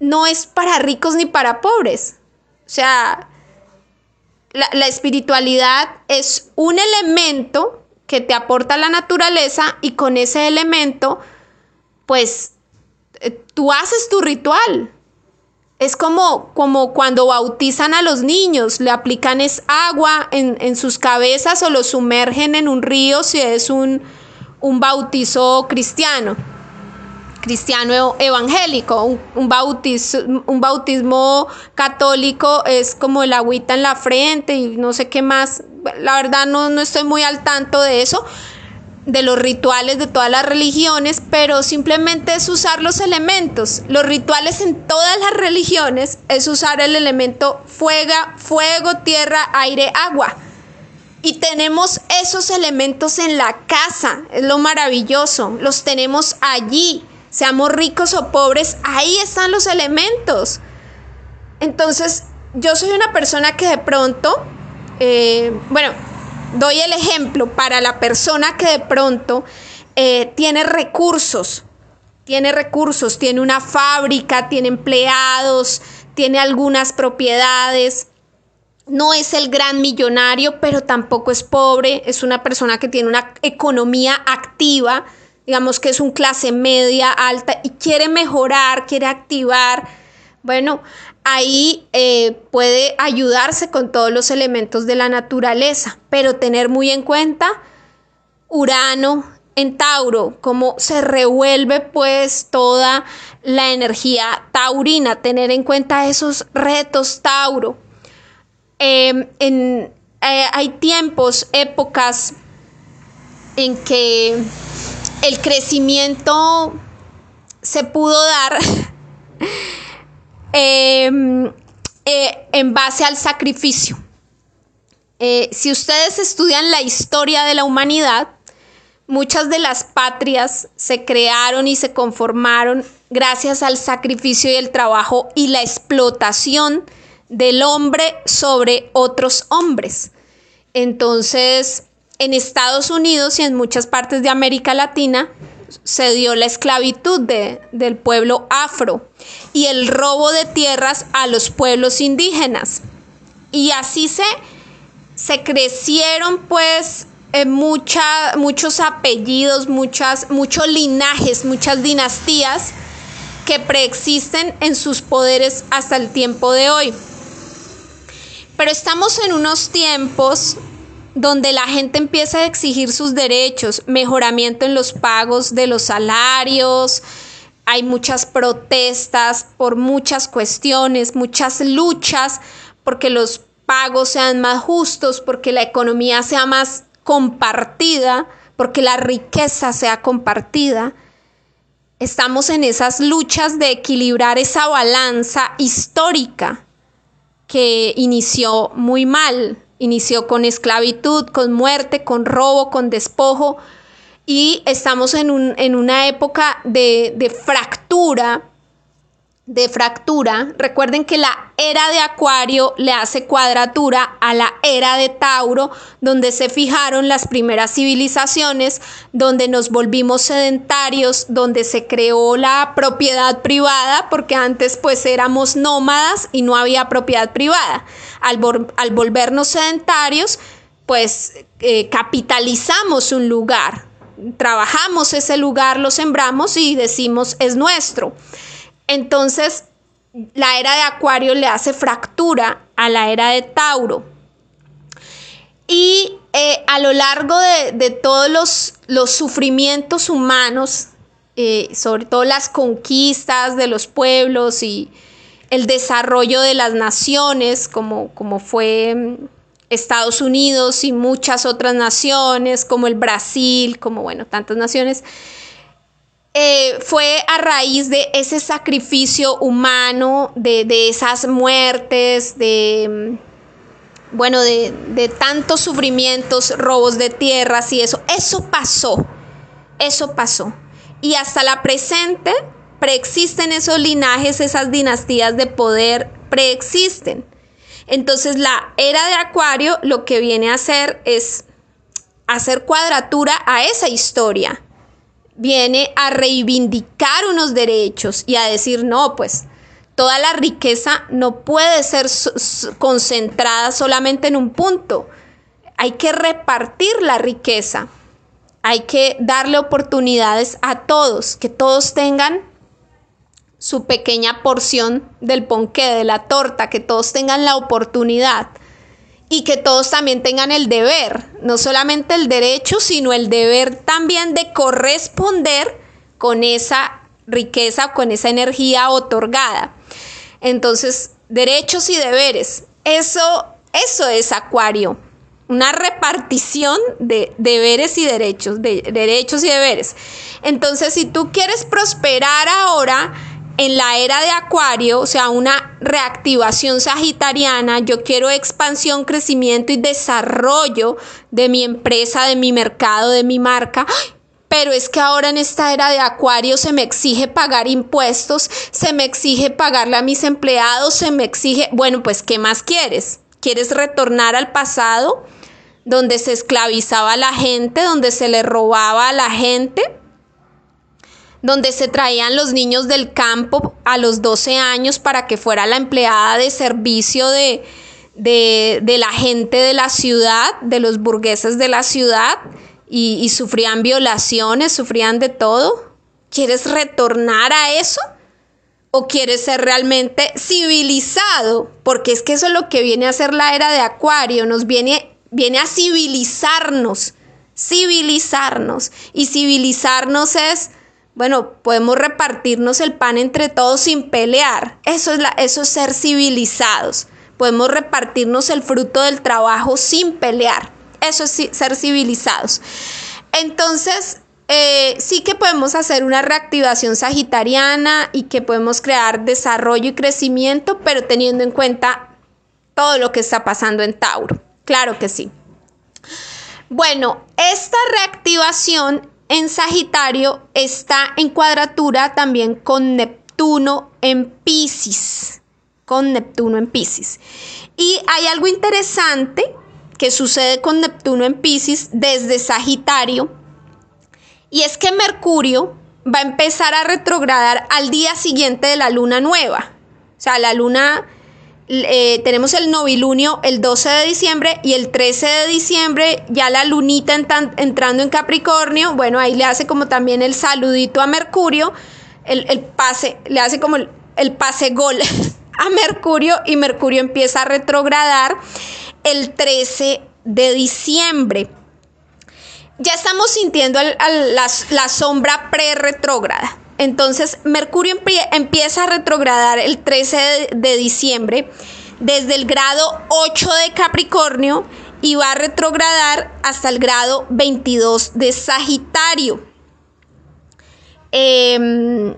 Speaker 1: no es para ricos ni para pobres. O sea, la, la, espiritualidad es un elemento que te aporta la naturaleza y con ese elemento, pues, eh, tú haces tu ritual. Es como, como cuando bautizan a los niños, le aplican es agua en, sus cabezas o los sumergen en un río si es un, un bautizo cristiano, cristiano evangélico. Un, un, un bautismo católico es como el agüita en la frente y no sé qué más. La verdad no, no estoy muy al tanto de eso, de los rituales de todas las religiones, pero simplemente es usar los elementos. Los rituales en todas las religiones es usar el elemento fuego, fuego, tierra, aire, agua. Y tenemos esos elementos en la casa, es lo maravilloso, los tenemos allí, seamos ricos o pobres, ahí están los elementos. Entonces, yo soy una persona que de pronto, eh, bueno, doy el ejemplo para la persona que de pronto eh, tiene recursos, tiene recursos, tiene una fábrica, tiene empleados, tiene algunas propiedades. No es el gran millonario, pero tampoco es pobre. Es una persona que tiene una economía activa, digamos que es un clase media alta y quiere mejorar, quiere activar. Bueno, ahí eh, puede ayudarse con todos los elementos de la naturaleza, pero tener muy en cuenta Urano en Tauro, cómo se revuelve pues toda la energía taurina, tener en cuenta esos retos Tauro. Em, en, eh, hay tiempos, épocas en que el crecimiento se pudo dar em, eh, en base al sacrificio. Eh, si ustedes estudian la historia de la humanidad, muchas de las patrias se crearon y se conformaron gracias al sacrificio y el trabajo y la explotación del hombre sobre otros hombres. Entonces, en Estados Unidos y en muchas partes de América Latina se dio la esclavitud del pueblo afro y el robo de tierras a los pueblos indígenas. Y así se, se crecieron pues eh, muchos apellidos, muchas, muchos linajes, muchas dinastías que preexisten en sus poderes hasta el tiempo de hoy. Pero estamos en unos tiempos donde la gente empieza a exigir sus derechos, mejoramiento en los pagos de los salarios, hay muchas protestas por muchas cuestiones, muchas luchas porque los pagos sean más justos, porque la economía sea más compartida, porque la riqueza sea compartida. Estamos en esas luchas de equilibrar esa balanza histórica que inició muy mal, inició con esclavitud, con muerte, con robo, con despojo, y estamos en, una época de, de fractura de fractura. Recuerden que la era de Acuario le hace cuadratura a la era de Tauro, donde se fijaron las primeras civilizaciones, donde nos volvimos sedentarios, donde se creó la propiedad privada, porque antes pues éramos nómadas y no había propiedad privada. Al, volvernos sedentarios, pues eh, capitalizamos un lugar, trabajamos ese lugar, lo sembramos y decimos es nuestro. Entonces, la era de Acuario le hace fractura a la era de Tauro. Y eh, a lo largo de, todos los, sufrimientos humanos, eh, sobre todo las conquistas de los pueblos y el desarrollo de las naciones, como, como fue mm, Estados Unidos y muchas otras naciones, como el Brasil, como bueno, tantas naciones, eh, fue a raíz de ese sacrificio humano, de, esas muertes, de, mm, bueno, de, de, tantos sufrimientos, robos de tierras y eso. Eso pasó, eso pasó. Y hasta la presente preexisten esos linajes, esas dinastías de poder, preexisten. Entonces la era de Acuario lo que viene a hacer es hacer cuadratura a esa historia viene a reivindicar unos derechos y a decir, no, pues toda la riqueza no puede ser concentrada solamente en un punto. Hay que repartir la riqueza. Hay que darle oportunidades a todos, que todos tengan su pequeña porción del ponqué, de la torta, que todos tengan la oportunidad y que todos también tengan el deber, no solamente el derecho, sino el deber también de corresponder con esa riqueza, con esa energía otorgada. Entonces, derechos y deberes, eso, eso es acuario, una repartición de deberes y derechos, de derechos y deberes. Entonces, si tú quieres prosperar ahora, en la era de Acuario, o sea, una reactivación sagitariana, yo quiero expansión, crecimiento y desarrollo de mi empresa, de mi mercado, de mi marca. Pero es que ahora en esta era de Acuario se me exige pagar impuestos, se me exige pagarle a mis empleados, se me exige, bueno, pues ¿qué más quieres? ¿Quieres retornar al pasado donde se esclavizaba a la gente, donde se le robaba a la gente? Donde se traían los niños del campo a los 12 años para que fuera la empleada de servicio de, la gente de la ciudad, de los burgueses de la ciudad, y, y sufrían violaciones, sufrían de todo. ¿Quieres retornar a eso? ¿O quieres ser realmente civilizado? Porque es que eso es lo que viene a ser la era de Acuario, nos viene, viene a civilizarnos, civilizarnos. Y civilizarnos es bueno, podemos repartirnos el pan entre todos sin pelear. Eso es, la, eso es ser civilizados. podemos repartirnos el fruto del trabajo sin pelear. Eso es ser civilizados. Entonces, eh, sí que podemos hacer una reactivación sagitariana y que podemos crear desarrollo y crecimiento, pero teniendo en cuenta todo lo que está pasando en Tauro. Claro que sí. Bueno, esta reactivación en Sagitario está en cuadratura también con Neptuno en Pisces. Con Neptuno en Pisces. Y hay algo interesante que sucede con Neptuno en Pisces desde Sagitario. Y es que Mercurio va a empezar a retrogradar al día siguiente de la luna nueva. O sea, la luna eh, tenemos el novilunio el 12 de diciembre y el 13 de diciembre ya la lunita entrando en Capricornio, bueno, ahí le hace como también el saludito a Mercurio, el, pase, le hace como el, pase gol a Mercurio y Mercurio empieza a retrogradar el 13 de diciembre. Ya estamos sintiendo la, la sombra pre-retrógrada. Entonces, Mercurio empieza a retrogradar el 13 de, diciembre desde el grado 8 de Capricornio y va a retrogradar hasta el grado 22 de Sagitario. Em,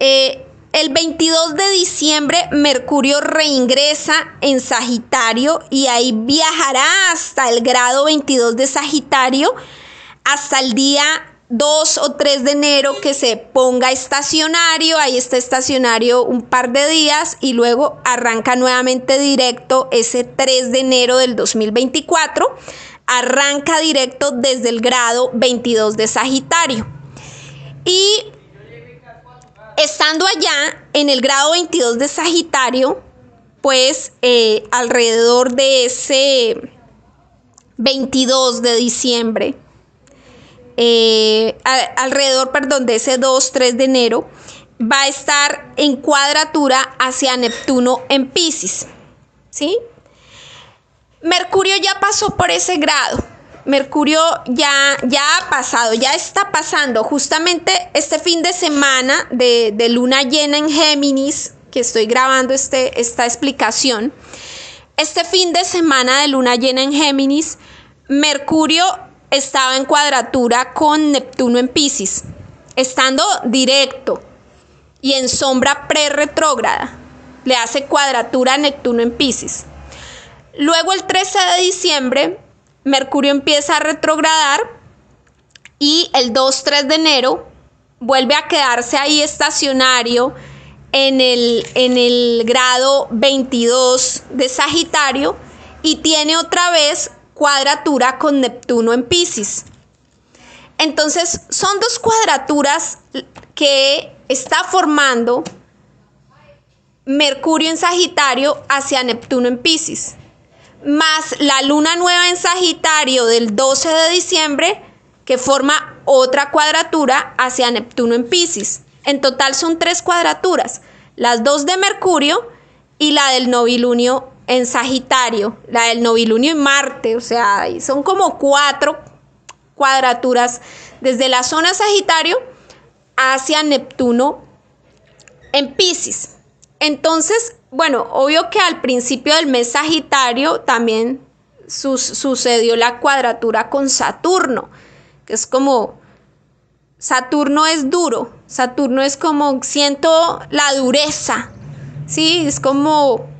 Speaker 1: eh, el 22 de diciembre Mercurio reingresa en Sagitario y ahí viajará hasta el grado 22 de Sagitario hasta el día 2 o 3 de enero que se ponga estacionario, ahí está estacionario un par de días y luego arranca nuevamente directo ese 3 de enero del 2024, arranca directo desde el grado 22 de Sagitario. Y estando allá en el grado 22 de Sagitario, pues eh, alrededor de ese 22 de diciembre, eh, alrededor, perdón, de ese 2-3 de enero, va a estar en cuadratura hacia Neptuno en Pisces. ¿Sí? Mercurio ya pasó por ese grado. Mercurio ya, ya ha pasado, ya está pasando. Justamente este fin de semana de, de luna llena en Géminis, que estoy grabando este, esta explicación, este fin de semana de luna llena en Géminis, Mercurio estaba en cuadratura con Neptuno en Pisces, estando directo y en sombra pre-retrógrada. Le hace cuadratura a Neptuno en Pisces. Luego el 13 de diciembre, Mercurio empieza a retrogradar y el 2-3 de enero vuelve a quedarse ahí estacionario en el, en el grado 22 de Sagitario y tiene otra vez cuadratura con Neptuno en Pisces. Entonces, son dos cuadraturas que está formando Mercurio en Sagitario hacia Neptuno en Pisces, más la luna nueva en Sagitario del 12 de diciembre que forma otra cuadratura hacia Neptuno en Pisces. En total son tres cuadraturas, las dos de Mercurio y la del novilunio en Sagitario, la del novilunio en Marte, o sea, son como cuatro cuadraturas desde la zona Sagitario hacia Neptuno en Pisces. Entonces, bueno, obvio que al principio del mes Sagitario también sucedió la cuadratura con Saturno, que es como, Saturno es duro, Saturno es como, siento la dureza, ¿sí? Es como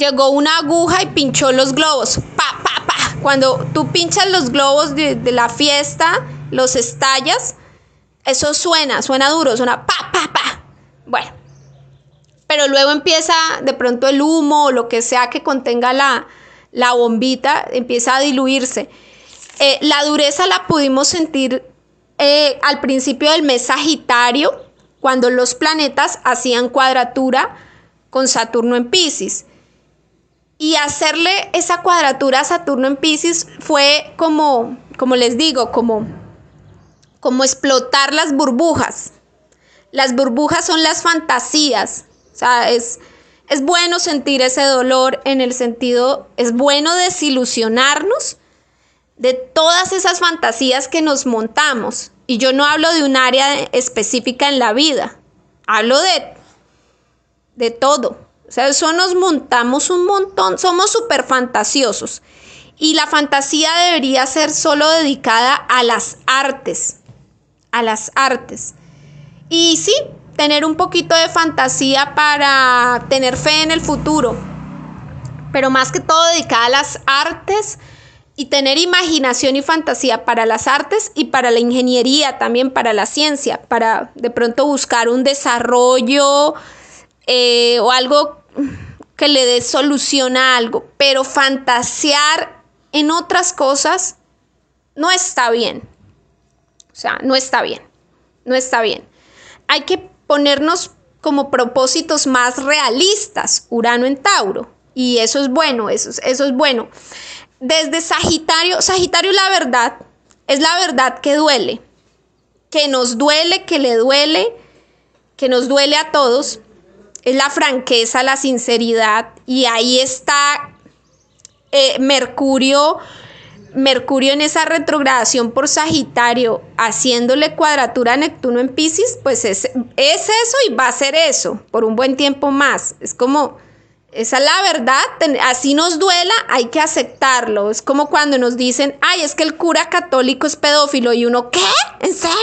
Speaker 1: llegó una aguja y pinchó los globos. Pa, pa, pa. Cuando tú pinchas los globos de, la fiesta, los estallas, eso suena, suena duro, suena pa, pa, pa. Bueno, pero luego empieza de pronto el humo o lo que sea que contenga la, la bombita, empieza a diluirse. Eh, la dureza la pudimos sentir eh, al principio del mes Sagitario, cuando los planetas hacían cuadratura con Saturno en Pisces. Y hacerle esa cuadratura a Saturno en Pisces fue como, como les digo, como, como explotar las burbujas. Las burbujas son las fantasías. O sea, es, es bueno sentir ese dolor en el sentido, es bueno desilusionarnos de todas esas fantasías que nos montamos. Y yo no hablo de un área específica en la vida, hablo de, de todo, O sea, eso nos montamos un montón, somos súper fantasiosos. Y la fantasía debería ser solo dedicada a las artes, a las artes. Y sí, tener un poquito de fantasía para tener fe en el futuro, pero más que todo dedicada a las artes y tener imaginación y fantasía para las artes y para la ingeniería, también para la ciencia, para de pronto buscar un desarrollo eh, o algo que le dé solución a algo, pero fantasear en otras cosas no está bien. O sea, no está bien, no está bien. Hay que ponernos como propósitos más realistas, Urano en Tauro, y eso es bueno, eso, eso es bueno desde Sagitario, Sagitario la verdad, es la verdad que duele, que nos duele, que le duele, que nos duele a todos, es la franqueza, la sinceridad, y ahí está eh, Mercurio, Mercurio en esa retrogradación por Sagitario, haciéndole cuadratura a Neptuno en Pisces, pues es, es eso y va a ser eso por un buen tiempo más. Es como esa es la verdad, así nos duela, hay que aceptarlo. Es como cuando nos dicen, ay, es que el cura católico es pedófilo y uno, ¿qué? ¿En serio?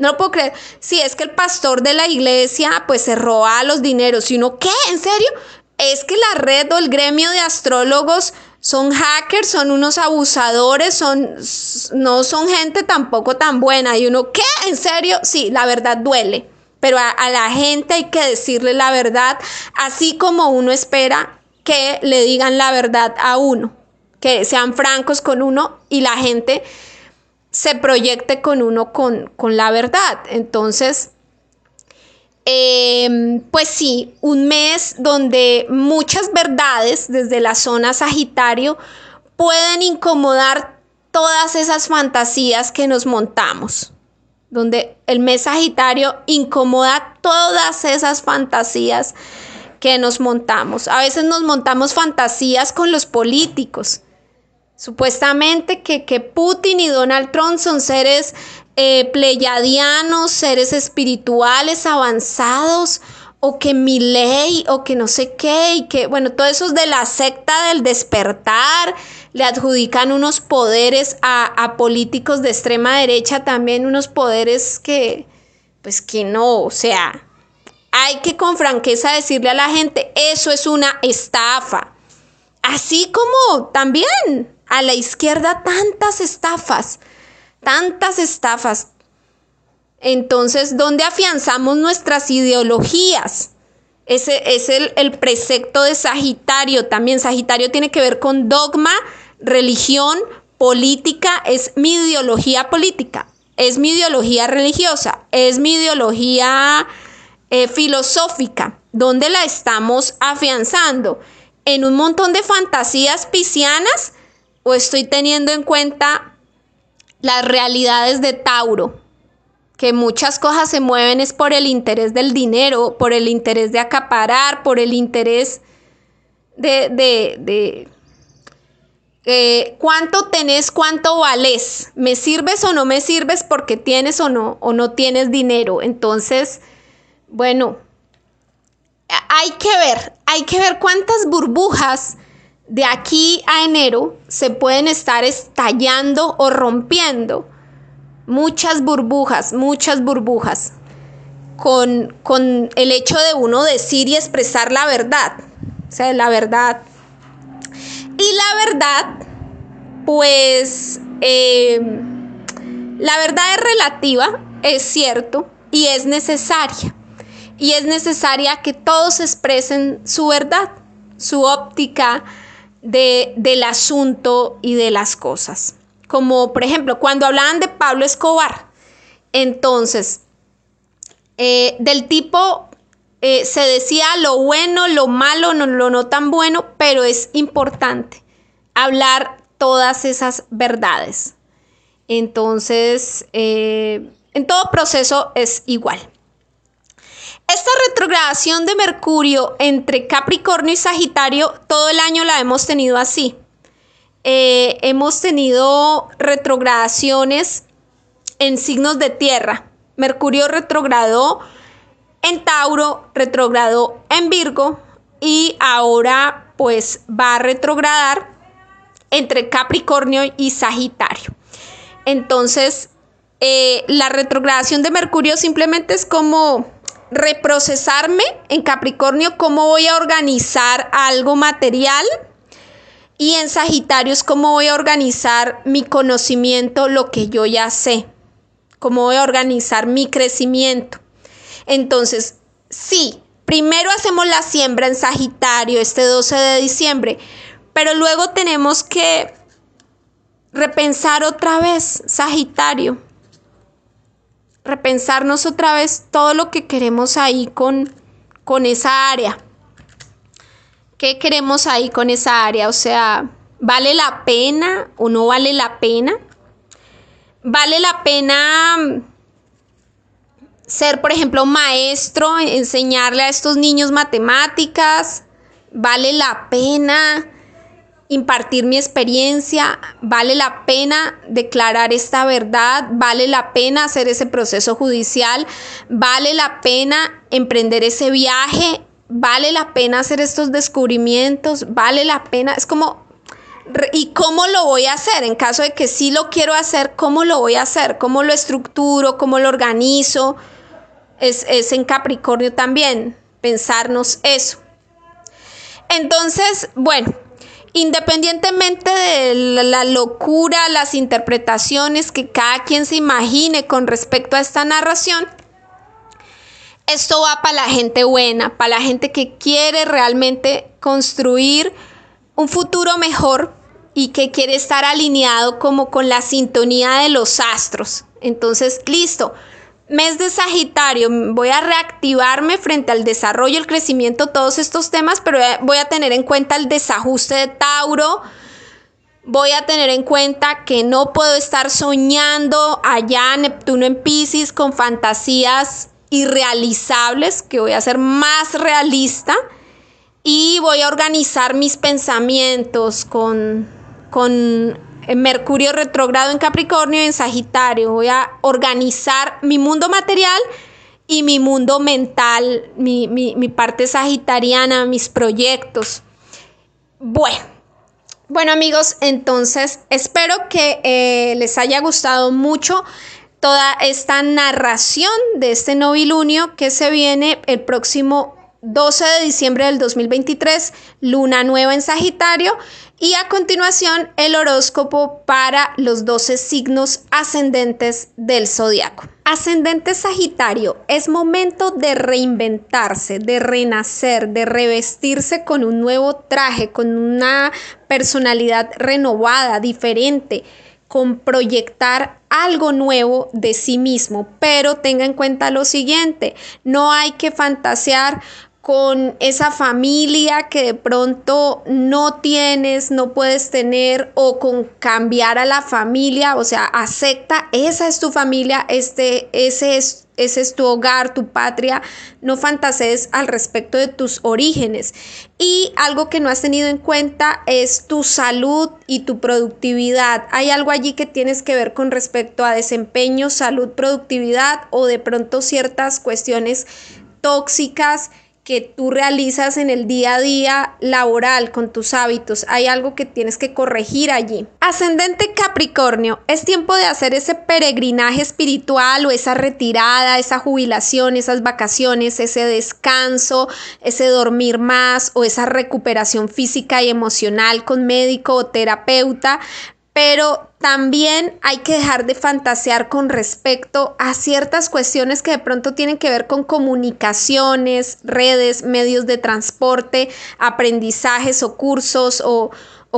Speaker 1: No lo puedo creer. Sí, es que el pastor de la iglesia pues se roba los dineros y uno, ¿qué? ¿En serio? Es que la red o el gremio de astrólogos son hackers, son unos abusadores, son, no son gente tampoco tan buena. Y uno, ¿qué? ¿En serio? Sí, la verdad duele pero a, la gente hay que decirle la verdad, así como uno espera que le digan la verdad a uno, que sean francos con uno y la gente se proyecte con uno con, la verdad. Entonces, em, pues sí, un mes donde muchas verdades desde la zona Sagitario pueden incomodar todas esas fantasías que nos montamos donde el mes Sagitario incomoda todas esas fantasías que nos montamos. A veces nos montamos fantasías con los políticos. Supuestamente que, que Putin y Donald Trump son seres eh, pleyadianos, seres espirituales avanzados, o que mi ley, o que no sé qué, y que, bueno, todo eso es de la secta del despertar, le adjudican unos poderes a, políticos de extrema derecha, también unos poderes que, pues que no, o sea, hay que con franqueza decirle a la gente, eso es una estafa. Así como también a la izquierda tantas estafas, tantas estafas entonces, ¿dónde afianzamos nuestras ideologías? Ese es el, precepto de Sagitario también. Sagitario tiene que ver con dogma, religión, política, es mi ideología política, es mi ideología religiosa, es mi ideología eh, filosófica. ¿Dónde la estamos afianzando? ¿En un montón de fantasías piscianas o estoy teniendo en cuenta las realidades de Tauro? que muchas cosas se mueven es por el interés del dinero, por el interés de acaparar, por el interés de, de, eh, cuánto tenés, cuánto vales, me sirves o no me sirves porque tienes o no, o no tienes dinero. Entonces, bueno, hay que ver, hay que ver cuántas burbujas de aquí a enero se pueden estar estallando o rompiendo muchas burbujas, muchas burbujas, con, el hecho de uno decir y expresar la verdad, o sea, la verdad. Y la verdad, pues, em, la verdad es relativa, es cierto, y es necesaria. Y es necesaria que todos expresen su verdad, su óptica del asunto y de las cosas como por ejemplo cuando hablaban de Pablo Escobar, entonces, eh, del tipo, eh, se decía lo bueno, lo malo, no, lo no tan bueno, pero es importante hablar todas esas verdades. Entonces, eh, en todo proceso es igual. Esta retrogradación de Mercurio entre Capricornio y Sagitario, todo el año la hemos tenido así. Eh, hemos tenido retrogradaciones en signos de tierra. Mercurio retrogradó en Tauro, retrogradó en Virgo, y ahora pues va a retrogradar entre Capricornio y Sagitario. Entonces, eh, la retrogradación de Mercurio simplemente es como reprocesarme en Capricornio, cómo voy a organizar algo material. Y en Sagitario es cómo voy a organizar mi conocimiento, lo que yo ya sé, cómo voy a organizar mi crecimiento. Entonces, sí, primero hacemos la siembra en Sagitario este 12 de diciembre, pero luego tenemos que repensar otra vez Sagitario repensarnos otra vez todo lo que queremos ahí con, con esa área. ¿Qué queremos ahí con esa área? O sea, ¿vale la pena o no vale la pena? ¿Vale la pena mm, ser, por ejemplo, maestro, enseñarle a estos niños matemáticas? ¿Vale la pena impartir mi experiencia, vale la pena declarar esta verdad, vale la pena hacer ese proceso judicial, vale la pena emprender ese viaje, vale la pena hacer estos descubrimientos, vale la pena, es como, ¿y cómo lo voy a hacer? En caso de que sí lo quiero hacer, ¿cómo lo voy a hacer? ¿Cómo lo estructuro? ¿Cómo lo organizo? Es, es en Capricornio también, pensarnos eso. Entonces, bueno, Independientemente de la locura, las interpretaciones que cada quien se imagine con respecto a esta narración, esto va para la gente buena, para la gente que quiere realmente construir un futuro mejor y que quiere estar alineado como con la sintonía de los astros. Entonces, listo, mes de Sagitario, voy a reactivarme frente al desarrollo, el crecimiento, todos estos temas, pero voy a tener en cuenta el desajuste de Tauro. Voy a tener en cuenta que no puedo estar soñando allá Neptuno en Pisces con fantasías irrealizables, que voy a ser más realista y voy a organizar mis pensamientos con, con Mercurio retrogrado en Capricornio y en Sagitario. Voy a organizar mi mundo material y mi mundo mental, mi, parte sagitariana, mis proyectos. Bueno, bueno amigos, entonces espero que eh, les haya gustado mucho toda esta narración de este novilunio que se viene el próximo 12 de diciembre del 2023, luna nueva en Sagitario y a continuación el horóscopo para los 12 signos ascendentes del zodiaco. Ascendente Sagitario, es momento de reinventarse, de renacer, de revestirse con un nuevo traje, con una personalidad renovada, diferente con proyectar algo nuevo de sí mismo, pero tenga en cuenta lo siguiente, no hay que fantasear con esa familia que de pronto no tienes, no puedes tener o con cambiar a la familia, o sea, acepta, esa es tu familia, este, ese es ese es tu hogar, tu patria, no fantasees al respecto de tus orígenes. Y algo que no has tenido en cuenta es tu salud y tu productividad. Hay algo allí que tienes que ver con respecto a desempeño, salud, productividad o de pronto ciertas cuestiones tóxicas que tú realizas en el día a día laboral con tus hábitos. Hay algo que tienes que corregir allí. Ascendente Capricornio, es tiempo de hacer ese peregrinaje espiritual o esa retirada, esa jubilación, esas vacaciones, ese descanso, ese dormir más o esa recuperación física y emocional con médico o terapeuta pero también hay que dejar de fantasear con respecto a ciertas cuestiones que de pronto tienen que ver con comunicaciones, redes, medios de transporte, aprendizajes o cursos o,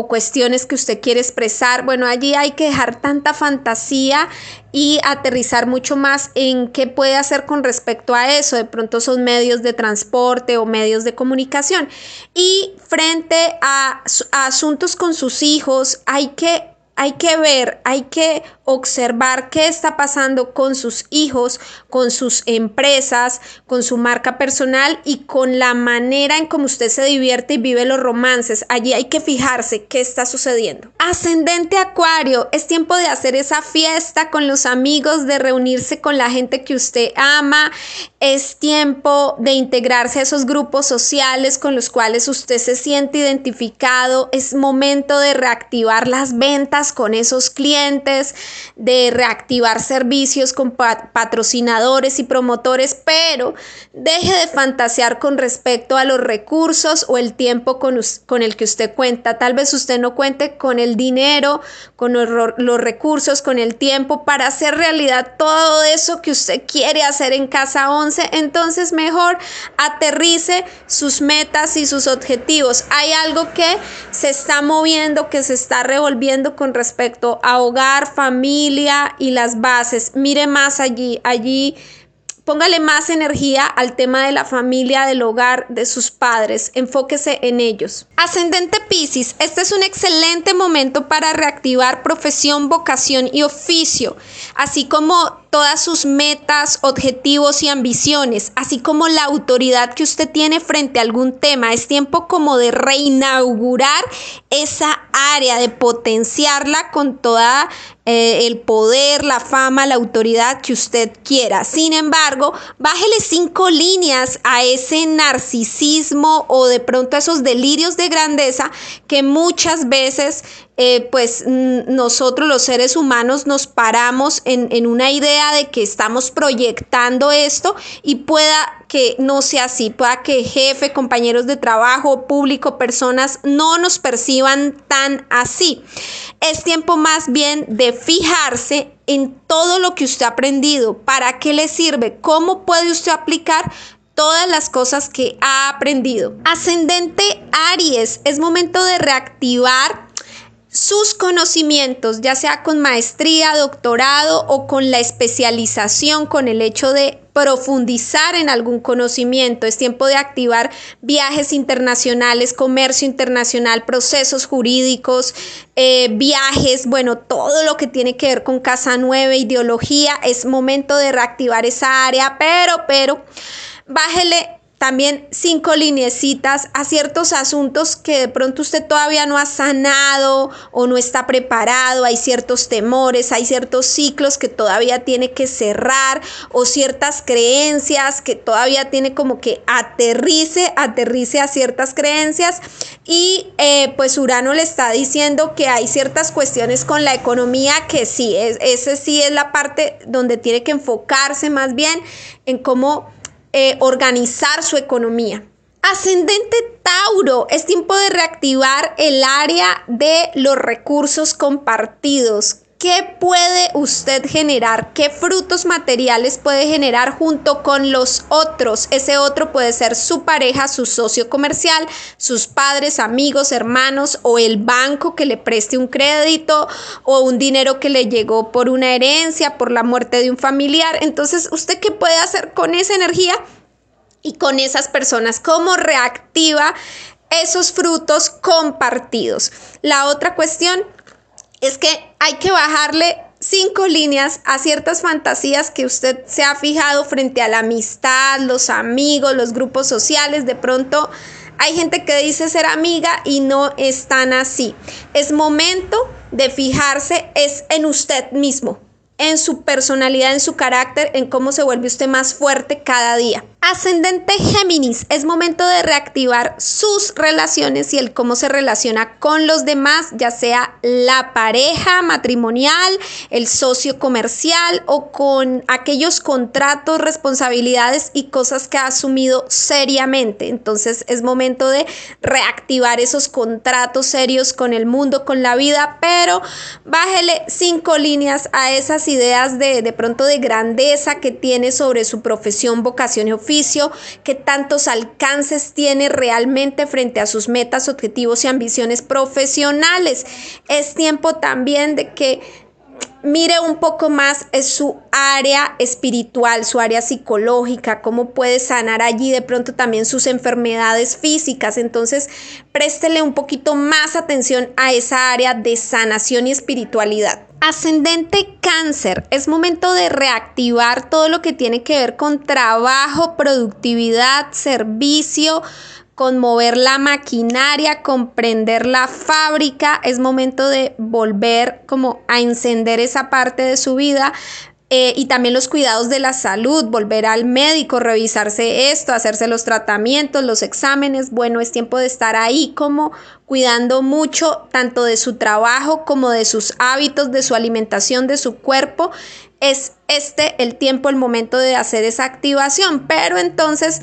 Speaker 1: cuestiones que usted quiere expresar. Bueno, allí hay que dejar tanta fantasía y aterrizar mucho más en qué puede hacer con respecto a eso. De pronto son medios de transporte o medios de comunicación. Y frente a asuntos con sus hijos, hay que hay que ver, hay que observar qué está pasando con sus hijos, con sus empresas, con su marca personal y con la manera en cómo usted se divierte y vive los romances. Allí hay que fijarse qué está sucediendo. Ascendente Acuario, es tiempo de hacer esa fiesta con los amigos, de reunirse con la gente que usted ama. Es tiempo de integrarse a esos grupos sociales con los cuales usted se siente identificado. Es momento de reactivar las ventas con esos clientes de reactivar servicios con patrocinadores y promotores, pero deje de fantasear con respecto a los recursos o el tiempo con, con el que usted cuenta. Tal vez usted no cuente con el dinero, con los, los recursos, con el tiempo para hacer realidad todo eso que usted quiere hacer en Casa 11. Entonces mejor aterrice sus metas y sus objetivos. Hay algo que se está moviendo, que se está revolviendo con respecto a hogar, familia, y las bases. Mire más allí, allí póngale más energía al tema de la familia, del hogar, de sus padres. Enfóquese en ellos. Ascendente Pisces, este es un excelente momento para reactivar profesión, vocación y oficio, así como todas sus metas, objetivos y ambiciones, así como la autoridad que usted tiene frente a algún tema. Es tiempo como de reinaugurar esa área, de potenciarla con toda eh, el poder, la fama, la autoridad que usted quiera. Sin embargo, bájele cinco líneas a ese narcisismo o de pronto a esos delirios de grandeza que muchas veces eh, pues nosotros los seres humanos nos paramos en, en, una idea de que estamos proyectando esto y pueda que no sea así, pueda que jefe, compañeros de trabajo, público, personas no nos perciban tan así. Es tiempo más bien de fijarse en todo lo que usted ha aprendido, para qué le sirve, cómo puede usted aplicar todas las cosas que ha aprendido. Ascendente Aries, es momento de reactivar sus conocimientos, ya sea con maestría, doctorado o con la especialización, con el hecho de profundizar en algún conocimiento. Es tiempo de activar viajes internacionales, comercio internacional, procesos jurídicos, eh, viajes, bueno, todo lo que tiene que ver con Casa Nueva, ideología. Es momento de reactivar esa área, pero, pero, bájele también cinco lineecitas a ciertos asuntos que de pronto usted todavía no ha sanado o no está preparado, hay ciertos temores, hay ciertos ciclos que todavía tiene que cerrar o ciertas creencias que todavía tiene como que aterrice, aterrice a ciertas creencias. Y eh, pues Urano le está diciendo que hay ciertas cuestiones con la economía que sí, es, ese sí es la parte donde tiene que enfocarse más bien en cómo eh, organizar su economía. Ascendente Tauro, es tiempo de reactivar el área de los recursos compartidos. ¿Qué puede usted generar? ¿Qué frutos materiales puede generar junto con los otros? Ese otro puede ser su pareja, su socio comercial, sus padres, amigos, hermanos o el banco que le preste un crédito o un dinero que le llegó por una herencia, por la muerte de un familiar. Entonces, ¿usted qué puede hacer con esa energía? Y con esas personas, ¿cómo reactiva esos frutos compartidos? La otra cuestión es que hay que bajarle cinco líneas a ciertas fantasías que usted se ha fijado frente a la amistad, los amigos, los grupos sociales. De pronto hay gente que dice ser amiga y no es tan así. Es momento de fijarse es en usted mismo, en su personalidad, en su carácter, en cómo se vuelve usted más fuerte cada día. Ascendente Géminis, es momento de reactivar sus relaciones y el cómo se relaciona con los demás, ya sea la pareja matrimonial, el socio comercial o con aquellos contratos, responsabilidades y cosas que ha asumido seriamente. Entonces es momento de reactivar esos contratos serios con el mundo, con la vida, pero bájele cinco líneas a esas ideas de, de pronto de grandeza que tiene sobre su profesión, vocación y oficio qué tantos alcances tiene realmente frente a sus metas, objetivos y ambiciones profesionales. Es tiempo también de que mire un poco más su área espiritual, su área psicológica, cómo puede sanar allí de pronto también sus enfermedades físicas. Entonces, préstele un poquito más atención a esa área de sanación y espiritualidad. Ascendente cáncer, es momento de reactivar todo lo que tiene que ver con trabajo, productividad, servicio, con mover la maquinaria, comprender la fábrica, es momento de volver como a encender esa parte de su vida, eh, y también los cuidados de la salud, volver al médico, revisarse esto, hacerse los tratamientos, los exámenes. Bueno, es tiempo de estar ahí como cuidando mucho tanto de su trabajo como de sus hábitos, de su alimentación, de su cuerpo. Es este el tiempo, el momento de hacer esa activación, pero entonces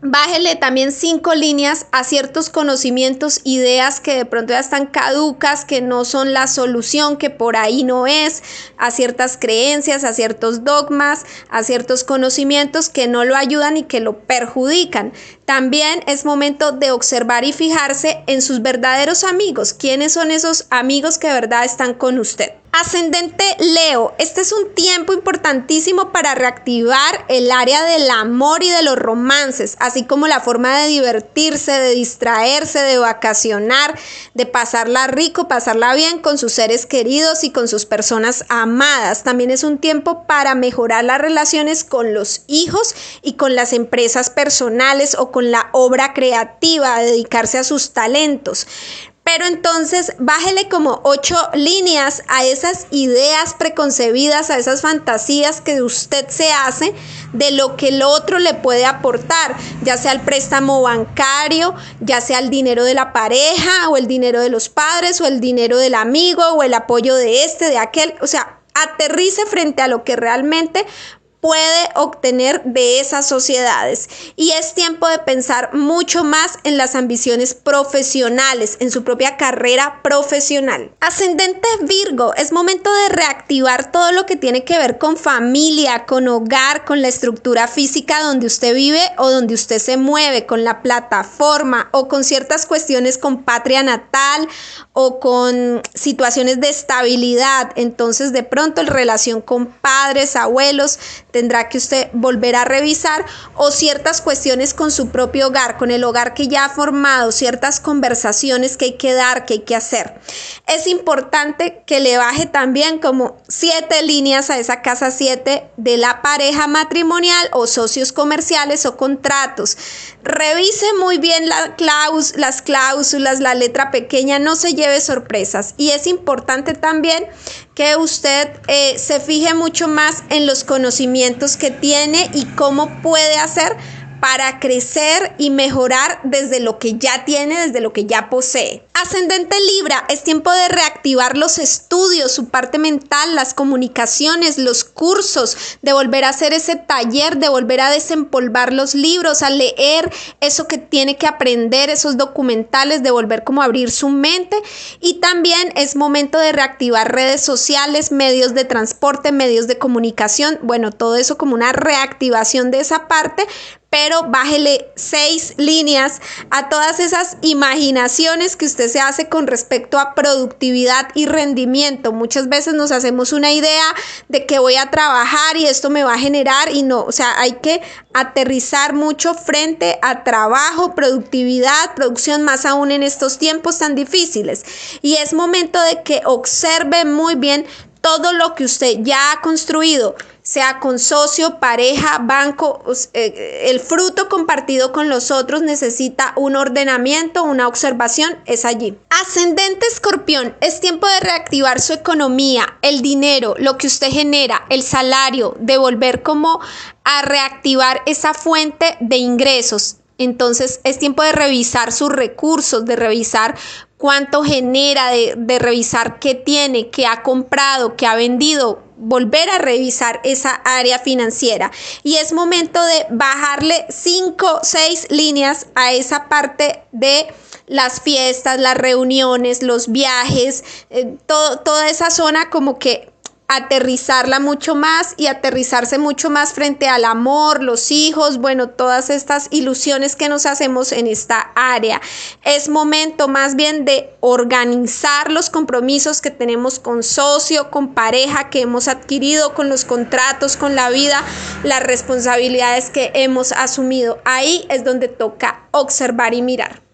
Speaker 1: Bájele también cinco líneas a ciertos conocimientos, ideas que de pronto ya están caducas, que no son la solución, que por ahí no es, a ciertas creencias, a ciertos dogmas, a ciertos conocimientos que no lo ayudan y que lo perjudican. También es momento de observar y fijarse en sus verdaderos amigos. ¿Quiénes son esos amigos que de verdad están con usted? Ascendente Leo, este es un tiempo importantísimo para reactivar el área del amor y de los romances, así como la forma de divertirse, de distraerse, de vacacionar, de pasarla rico, pasarla bien con sus seres queridos y con sus personas amadas. También es un tiempo para mejorar las relaciones con los hijos y con las empresas personales o con la obra creativa, dedicarse a sus talentos. Pero entonces bájele como ocho líneas a esas ideas preconcebidas, a esas fantasías que usted se hace de lo que el otro le puede aportar, ya sea el préstamo bancario, ya sea el dinero de la pareja o el dinero de los padres o el dinero del amigo o el apoyo de este, de aquel, o sea, aterrice frente a lo que realmente puede obtener de esas sociedades. Y es tiempo de pensar mucho más en las ambiciones profesionales, en su propia carrera profesional. Ascendente Virgo, es momento de reactivar todo lo que tiene que ver con familia, con hogar, con la estructura física donde usted vive o donde usted se mueve, con la plataforma o con ciertas cuestiones con patria natal o con situaciones de estabilidad. Entonces, de pronto, en relación con padres, abuelos, tendrá que usted volver a revisar o ciertas cuestiones con su propio hogar, con el hogar que ya ha formado, ciertas conversaciones que hay que dar, que hay que hacer. Es importante que le baje también como siete líneas a esa casa siete de la pareja matrimonial o socios comerciales o contratos. Revise muy bien la las cláusulas, la letra pequeña, no se lleve sorpresas. Y es importante también que usted eh, se fije mucho más en los conocimientos que tiene y cómo puede hacer para crecer y mejorar desde lo que ya tiene, desde lo que ya posee. Ascendente Libra, es tiempo de reactivar los estudios, su parte mental, las comunicaciones, los cursos, de volver a hacer ese taller, de volver a desempolvar los libros, a leer eso que tiene que aprender, esos documentales, de volver como a abrir su mente. Y también es momento de reactivar redes sociales, medios de transporte, medios de comunicación, bueno, todo eso como una reactivación de esa parte, pero bájele seis líneas a todas esas imaginaciones que usted se hace con respecto a productividad y rendimiento. Muchas veces nos hacemos una idea de que voy a trabajar y esto me va a generar y no, o sea, hay que aterrizar mucho frente a trabajo, productividad, producción, más aún en estos tiempos tan difíciles. Y es momento de que observe muy bien todo lo que usted ya ha construido sea con socio, pareja, banco, eh, el fruto compartido con los otros necesita un ordenamiento, una observación, es allí. Ascendente escorpión, es tiempo de reactivar su economía, el dinero, lo que usted genera, el salario, de volver como a reactivar esa fuente de ingresos. Entonces es tiempo de revisar sus recursos, de revisar cuánto genera, de, revisar qué tiene, qué ha comprado, qué ha vendido, volver a revisar esa área financiera. Y es momento de bajarle cinco, seis líneas a esa parte de las fiestas, las reuniones, los viajes, eh, todo, toda esa zona como que aterrizarla mucho más y aterrizarse mucho más frente al amor, los hijos, bueno, todas estas ilusiones que nos hacemos en esta área. Es momento más bien de organizar los compromisos que tenemos con socio, con pareja, que hemos adquirido, con los contratos, con la vida, las responsabilidades que hemos asumido. Ahí es donde toca observar y mirar.